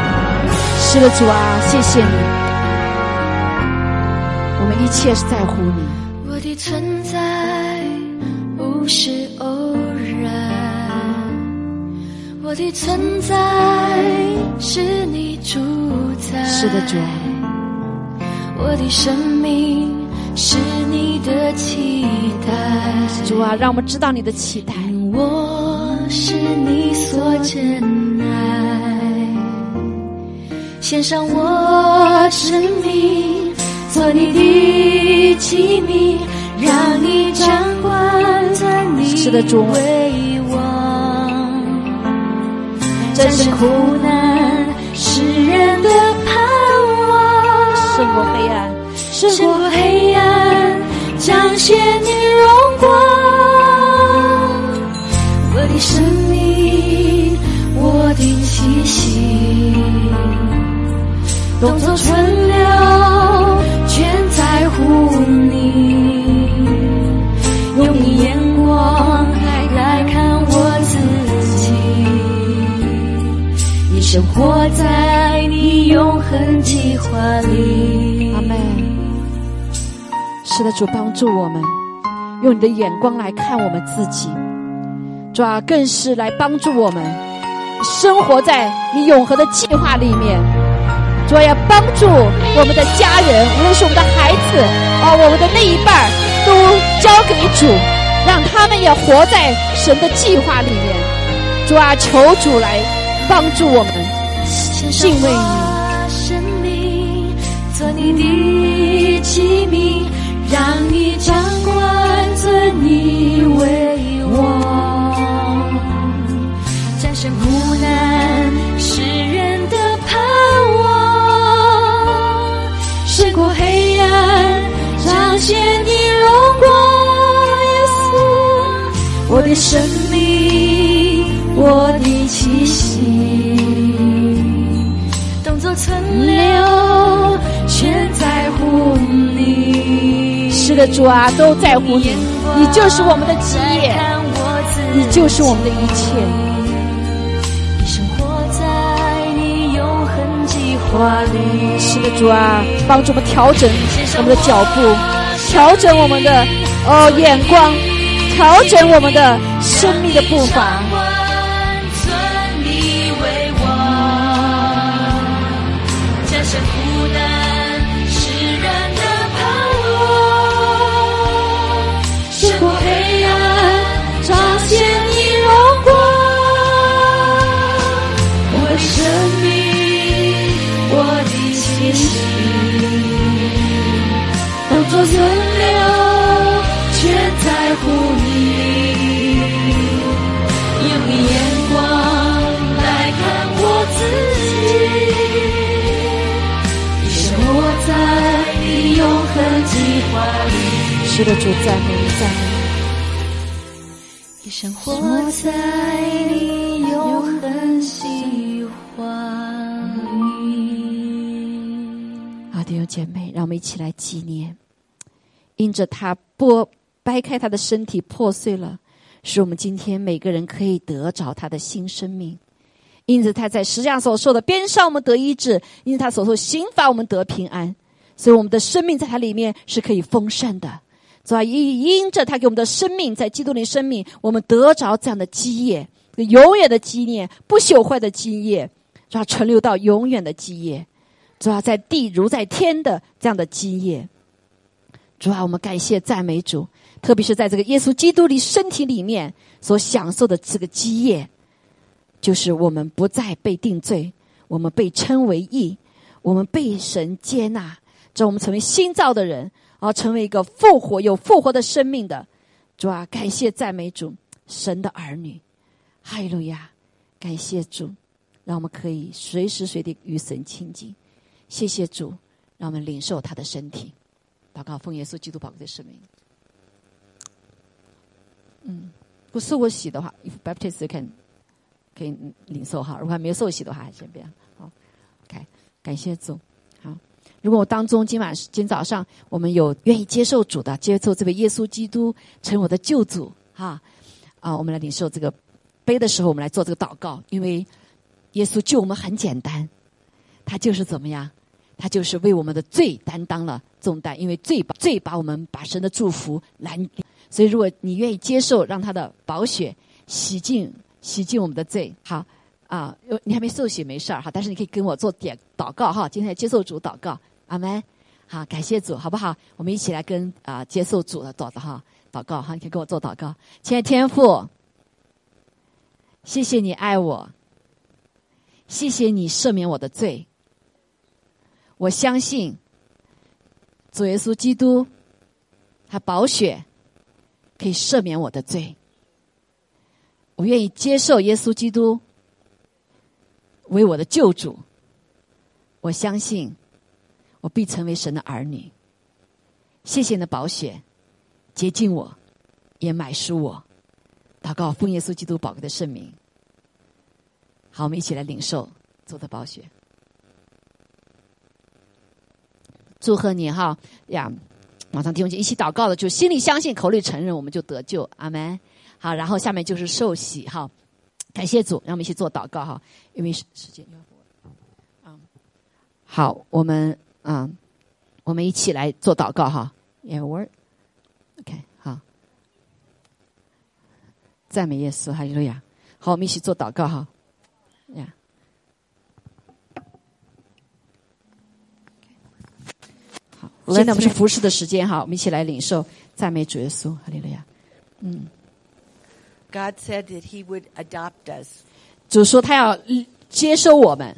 是的主啊，谢谢你，我们一切是在乎你。我的存在不是偶然，我的存在是你主宰。是的主。我的生命是你的期待，主啊，让我们知道你的期待。我是你所珍爱，献上我生命，做你的器皿，让你掌管，在你为王，战胜苦难，世人的盼。胜过黑暗，胜过黑暗，彰显你荣光。我的生命，我的气息，动作存留，全在乎你。用你眼光来看我自己，一生活在永恒计划里。阿妹是的，主帮助我们，用你的眼光来看我们自己，主啊，更是来帮助我们生活在你永恒的计划里面。主啊要帮助我们的家人，无论是我们的孩子啊，我们的那一半都交给主，让他们也活在神的计划里面。主啊，求主来帮助我们，敬畏你。的生命，我的气息，动作存留，全在乎你。是的，主啊，都在乎你，你就是我们的基业，你就是我们的一切。生活在你永恒计划里。是的，主啊，帮助我们调整我们的脚步，调整我们的哦眼光，调整我们的生命的步伐。是的，主赞美你，赞美一生活在你永恒喜欢里。你。好，弟兄姐妹，让我们一起来纪念，因着他剥掰开他的身体破碎了，使我们今天每个人可以得着他的新生命。因此，他在十字架所受的鞭伤，我们得医治；因此，他所受刑罚，我们得平安。所以，我们的生命在他里面是可以丰盛的，是吧？因因着他给我们的生命，在基督里生命，我们得着这样的基业，永远的基业，不朽坏的基业，是吧？存留到永远的基业，主要在地如在天的这样的基业。主啊，我们感谢赞美主，特别是在这个耶稣基督里身体里面所享受的这个基业。就是我们不再被定罪，我们被称为义，我们被神接纳，这我们成为新造的人，啊，成为一个复活有复活的生命的主啊！感谢赞美主，神的儿女，哈利路亚！感谢主，让我们可以随时随地与神亲近。谢谢主，让我们领受他的身体，祷告奉耶稣基督宝贵的生命。嗯，不是我洗的话，if baptist can。可以领受哈，如果还没有受洗的话，先不要。好，OK，感谢主。如果我当中今晚今早上我们有愿意接受主的，接受这位耶稣基督成我的救主哈啊，我们来领受这个杯的时候，我们来做这个祷告，因为耶稣救我们很简单，他就是怎么样，他就是为我们的罪担当了重担，因为罪把罪把我们把神的祝福拦，所以如果你愿意接受，让他的宝血洗净。洗净我们的罪，好啊！你还没受洗没事儿哈，但是你可以跟我做点祷告哈。今天接受主祷告，阿门。好，感谢主，好不好？我们一起来跟啊接受主的祷的哈祷告哈，你可以跟我做祷告。亲爱的天父，谢谢你爱我，谢谢你赦免我的罪。我相信主耶稣基督，他宝血可以赦免我的罪。我愿意接受耶稣基督为我的救主。我相信我必成为神的儿女。谢谢你的宝血洁净我，也买赎我。祷告奉耶稣基督宝贵的圣名。好，我们一起来领受主的宝血。祝贺你哈呀！马上弟兄姐一起祷告的，就心里相信，口里承认，我们就得救。阿门。好，然后下面就是受洗哈，感谢主，让我们一起做祷告哈，因为时时间要啊，好，我们啊，我们一起来做祷告哈，Yeah word，OK，好，赞美耶稣，哈利路亚，好，我们一起做祷告哈，呀，好，现在我们是服侍的时间哈，我们一起来领受赞美主耶稣，哈利路亚，嗯。God said that He would adopt us. 主说他要接收我们，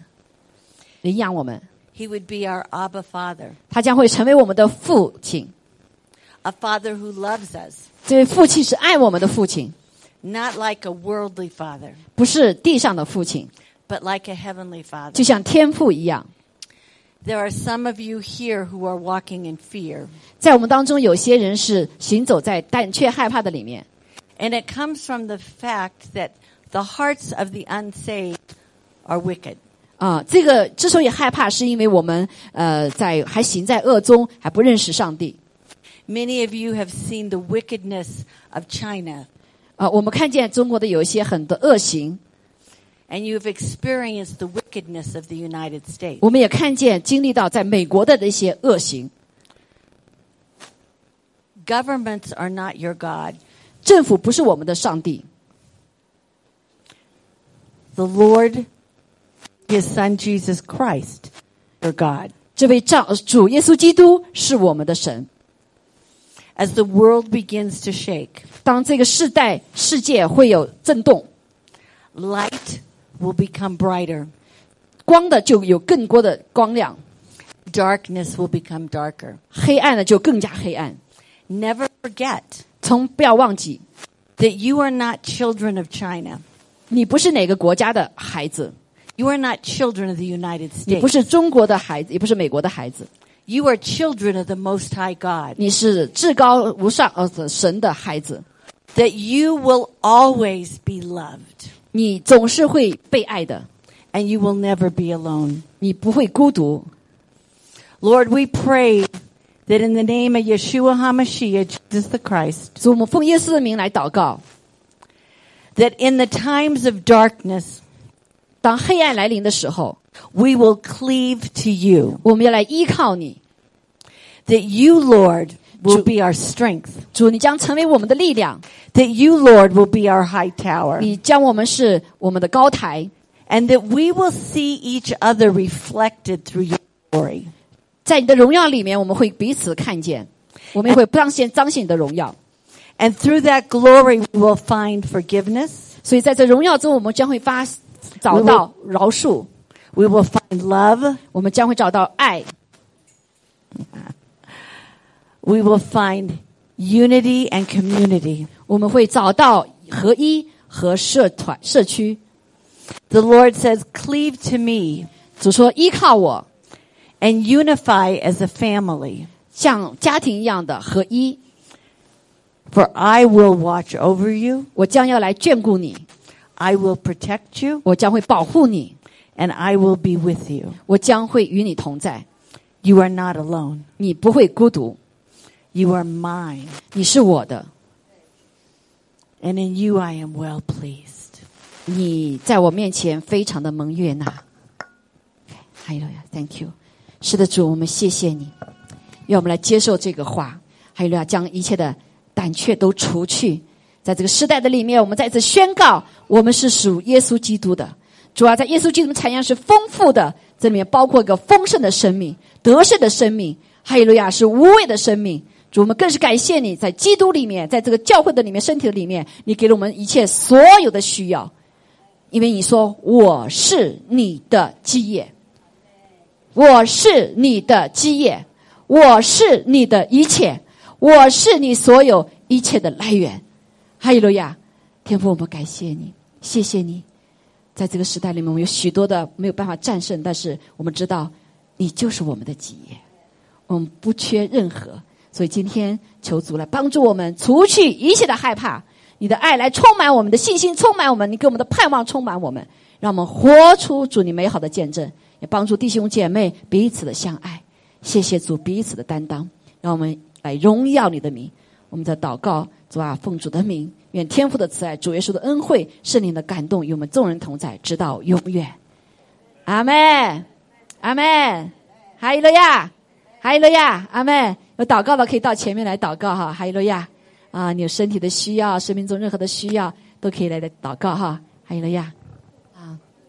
领养我们。 He would be our Abba Father, 他将会成为我们的父亲。 a Father who loves us, 这位父亲是爱我们的父亲， not like a worldly Father, 不是地上的父亲， but like a heavenly Father. 就像天父一样。 There are some of you here who are walking in fear, 在我们当中，有些人是行走在胆怯害怕的里面， and it comes from the fact that the hearts of the unsaved are wicked. 啊，这个之所以害怕，是因为我们呃在还行在恶中，还不认识上帝。 Many of you have seen the wickedness of China, 啊，我们看见中国的有一些很多恶行， and you've experienced the wickedness of the United States. 我们也看见经历到在美国的那些恶行。 Governments are not your God. 政府不是我们的上帝， The Lord, His Son Jesus Christ, your God. 这位丈主耶稣基督是我们的神。 As the world begins to shake, 当这个世代世界会有震动， light will become brighter, 光的就有更多的光亮， darkness will become darker. 黑暗的就更加黑暗。 Never forget 从不要忘记， that you are not children of China. 你不是哪个国家的孩子， You are not children of the United 你不 States. 是中国的孩子，也不是美国的孩子， You are children of the Most High God. 你是至高无上呃神的孩子， That you will always be loved 你总是会被爱的， and you will never be alone. 你不会孤独。 Lord, we pray that in the name of Yeshua HaMashiach, Jesus the Christ, 主，我们奉耶稣的名来祷告， that in the times of darkness, 当黑暗来临的时候， we will cleave to you. 我们要来依靠你。 That you, Lord, will Ju- be our strength. 主，你将成为我们的力量， That you, Lord, will be our high tower. 你将我们是我们的高台， And that we will see each other reflected through your glory. 在你的荣耀里面，我们会彼此看见，我们也会彰显彰显你的荣耀。 And through that glory, we will find forgiveness. 所以在这荣耀中，我们将会发找到饶恕， We will find love. 我们将会找到爱， We will find unity and community. 我们会找到合一和社团社区。 The Lord says, cleave to me 主说：“依靠我， and unify as a family. 像家庭一样的合一。 For I will watch over you. 我将要来眷顾你， I will protect you 我将会保护你， and I will be with you. 我将会与你同在。 You are not alone. 你不会孤独， You are mine. 你是我的。 And in you I am well pleased. 你在我面前非常的蒙悦纳。还有呀，Thank you。 是的，主，我们谢谢你，愿我们来接受这个话，还有要，将一切的胆怯都除去。在这个时代的里面，我们再次宣告，我们是属耶稣基督的。主啊，在耶稣基督的产业是丰富的，这里面包括一个丰盛的生命、得胜的生命，哈利路亚是无畏的生命。主，我们更是感谢你在基督里面，在这个教会的里面、身体的里面，你给了我们一切所有的需要。因为你说我是你的基业，我是你的基业，我是你的一切，我是你所有一切的来源。哈利路亚，天父，我们感谢你，谢谢你，在这个时代里面，我们有许多的没有办法战胜，但是我们知道你就是我们的基业，我们不缺任何。所以今天求主来帮助我们，除去一切的害怕，你的爱来充满我们的信心，充满我们，你给我们的盼望充满我们，让我们活出主你美好的见证，也帮助弟兄姐妹彼此的相爱。谢谢主彼此的担当，让我们来荣耀你的名。我们在祷告，主啊，奉主的名，愿天父的慈爱、主耶稣的恩惠、圣灵的感动与我们众人同在，直到永远。阿门，阿门，哈利路亚，哈利路亚，阿门。有祷告的可以到前面来祷告哈，哈利路亚。啊，你有身体的需要，生命中任何的需要都可以来来祷告哈，哈利路亚。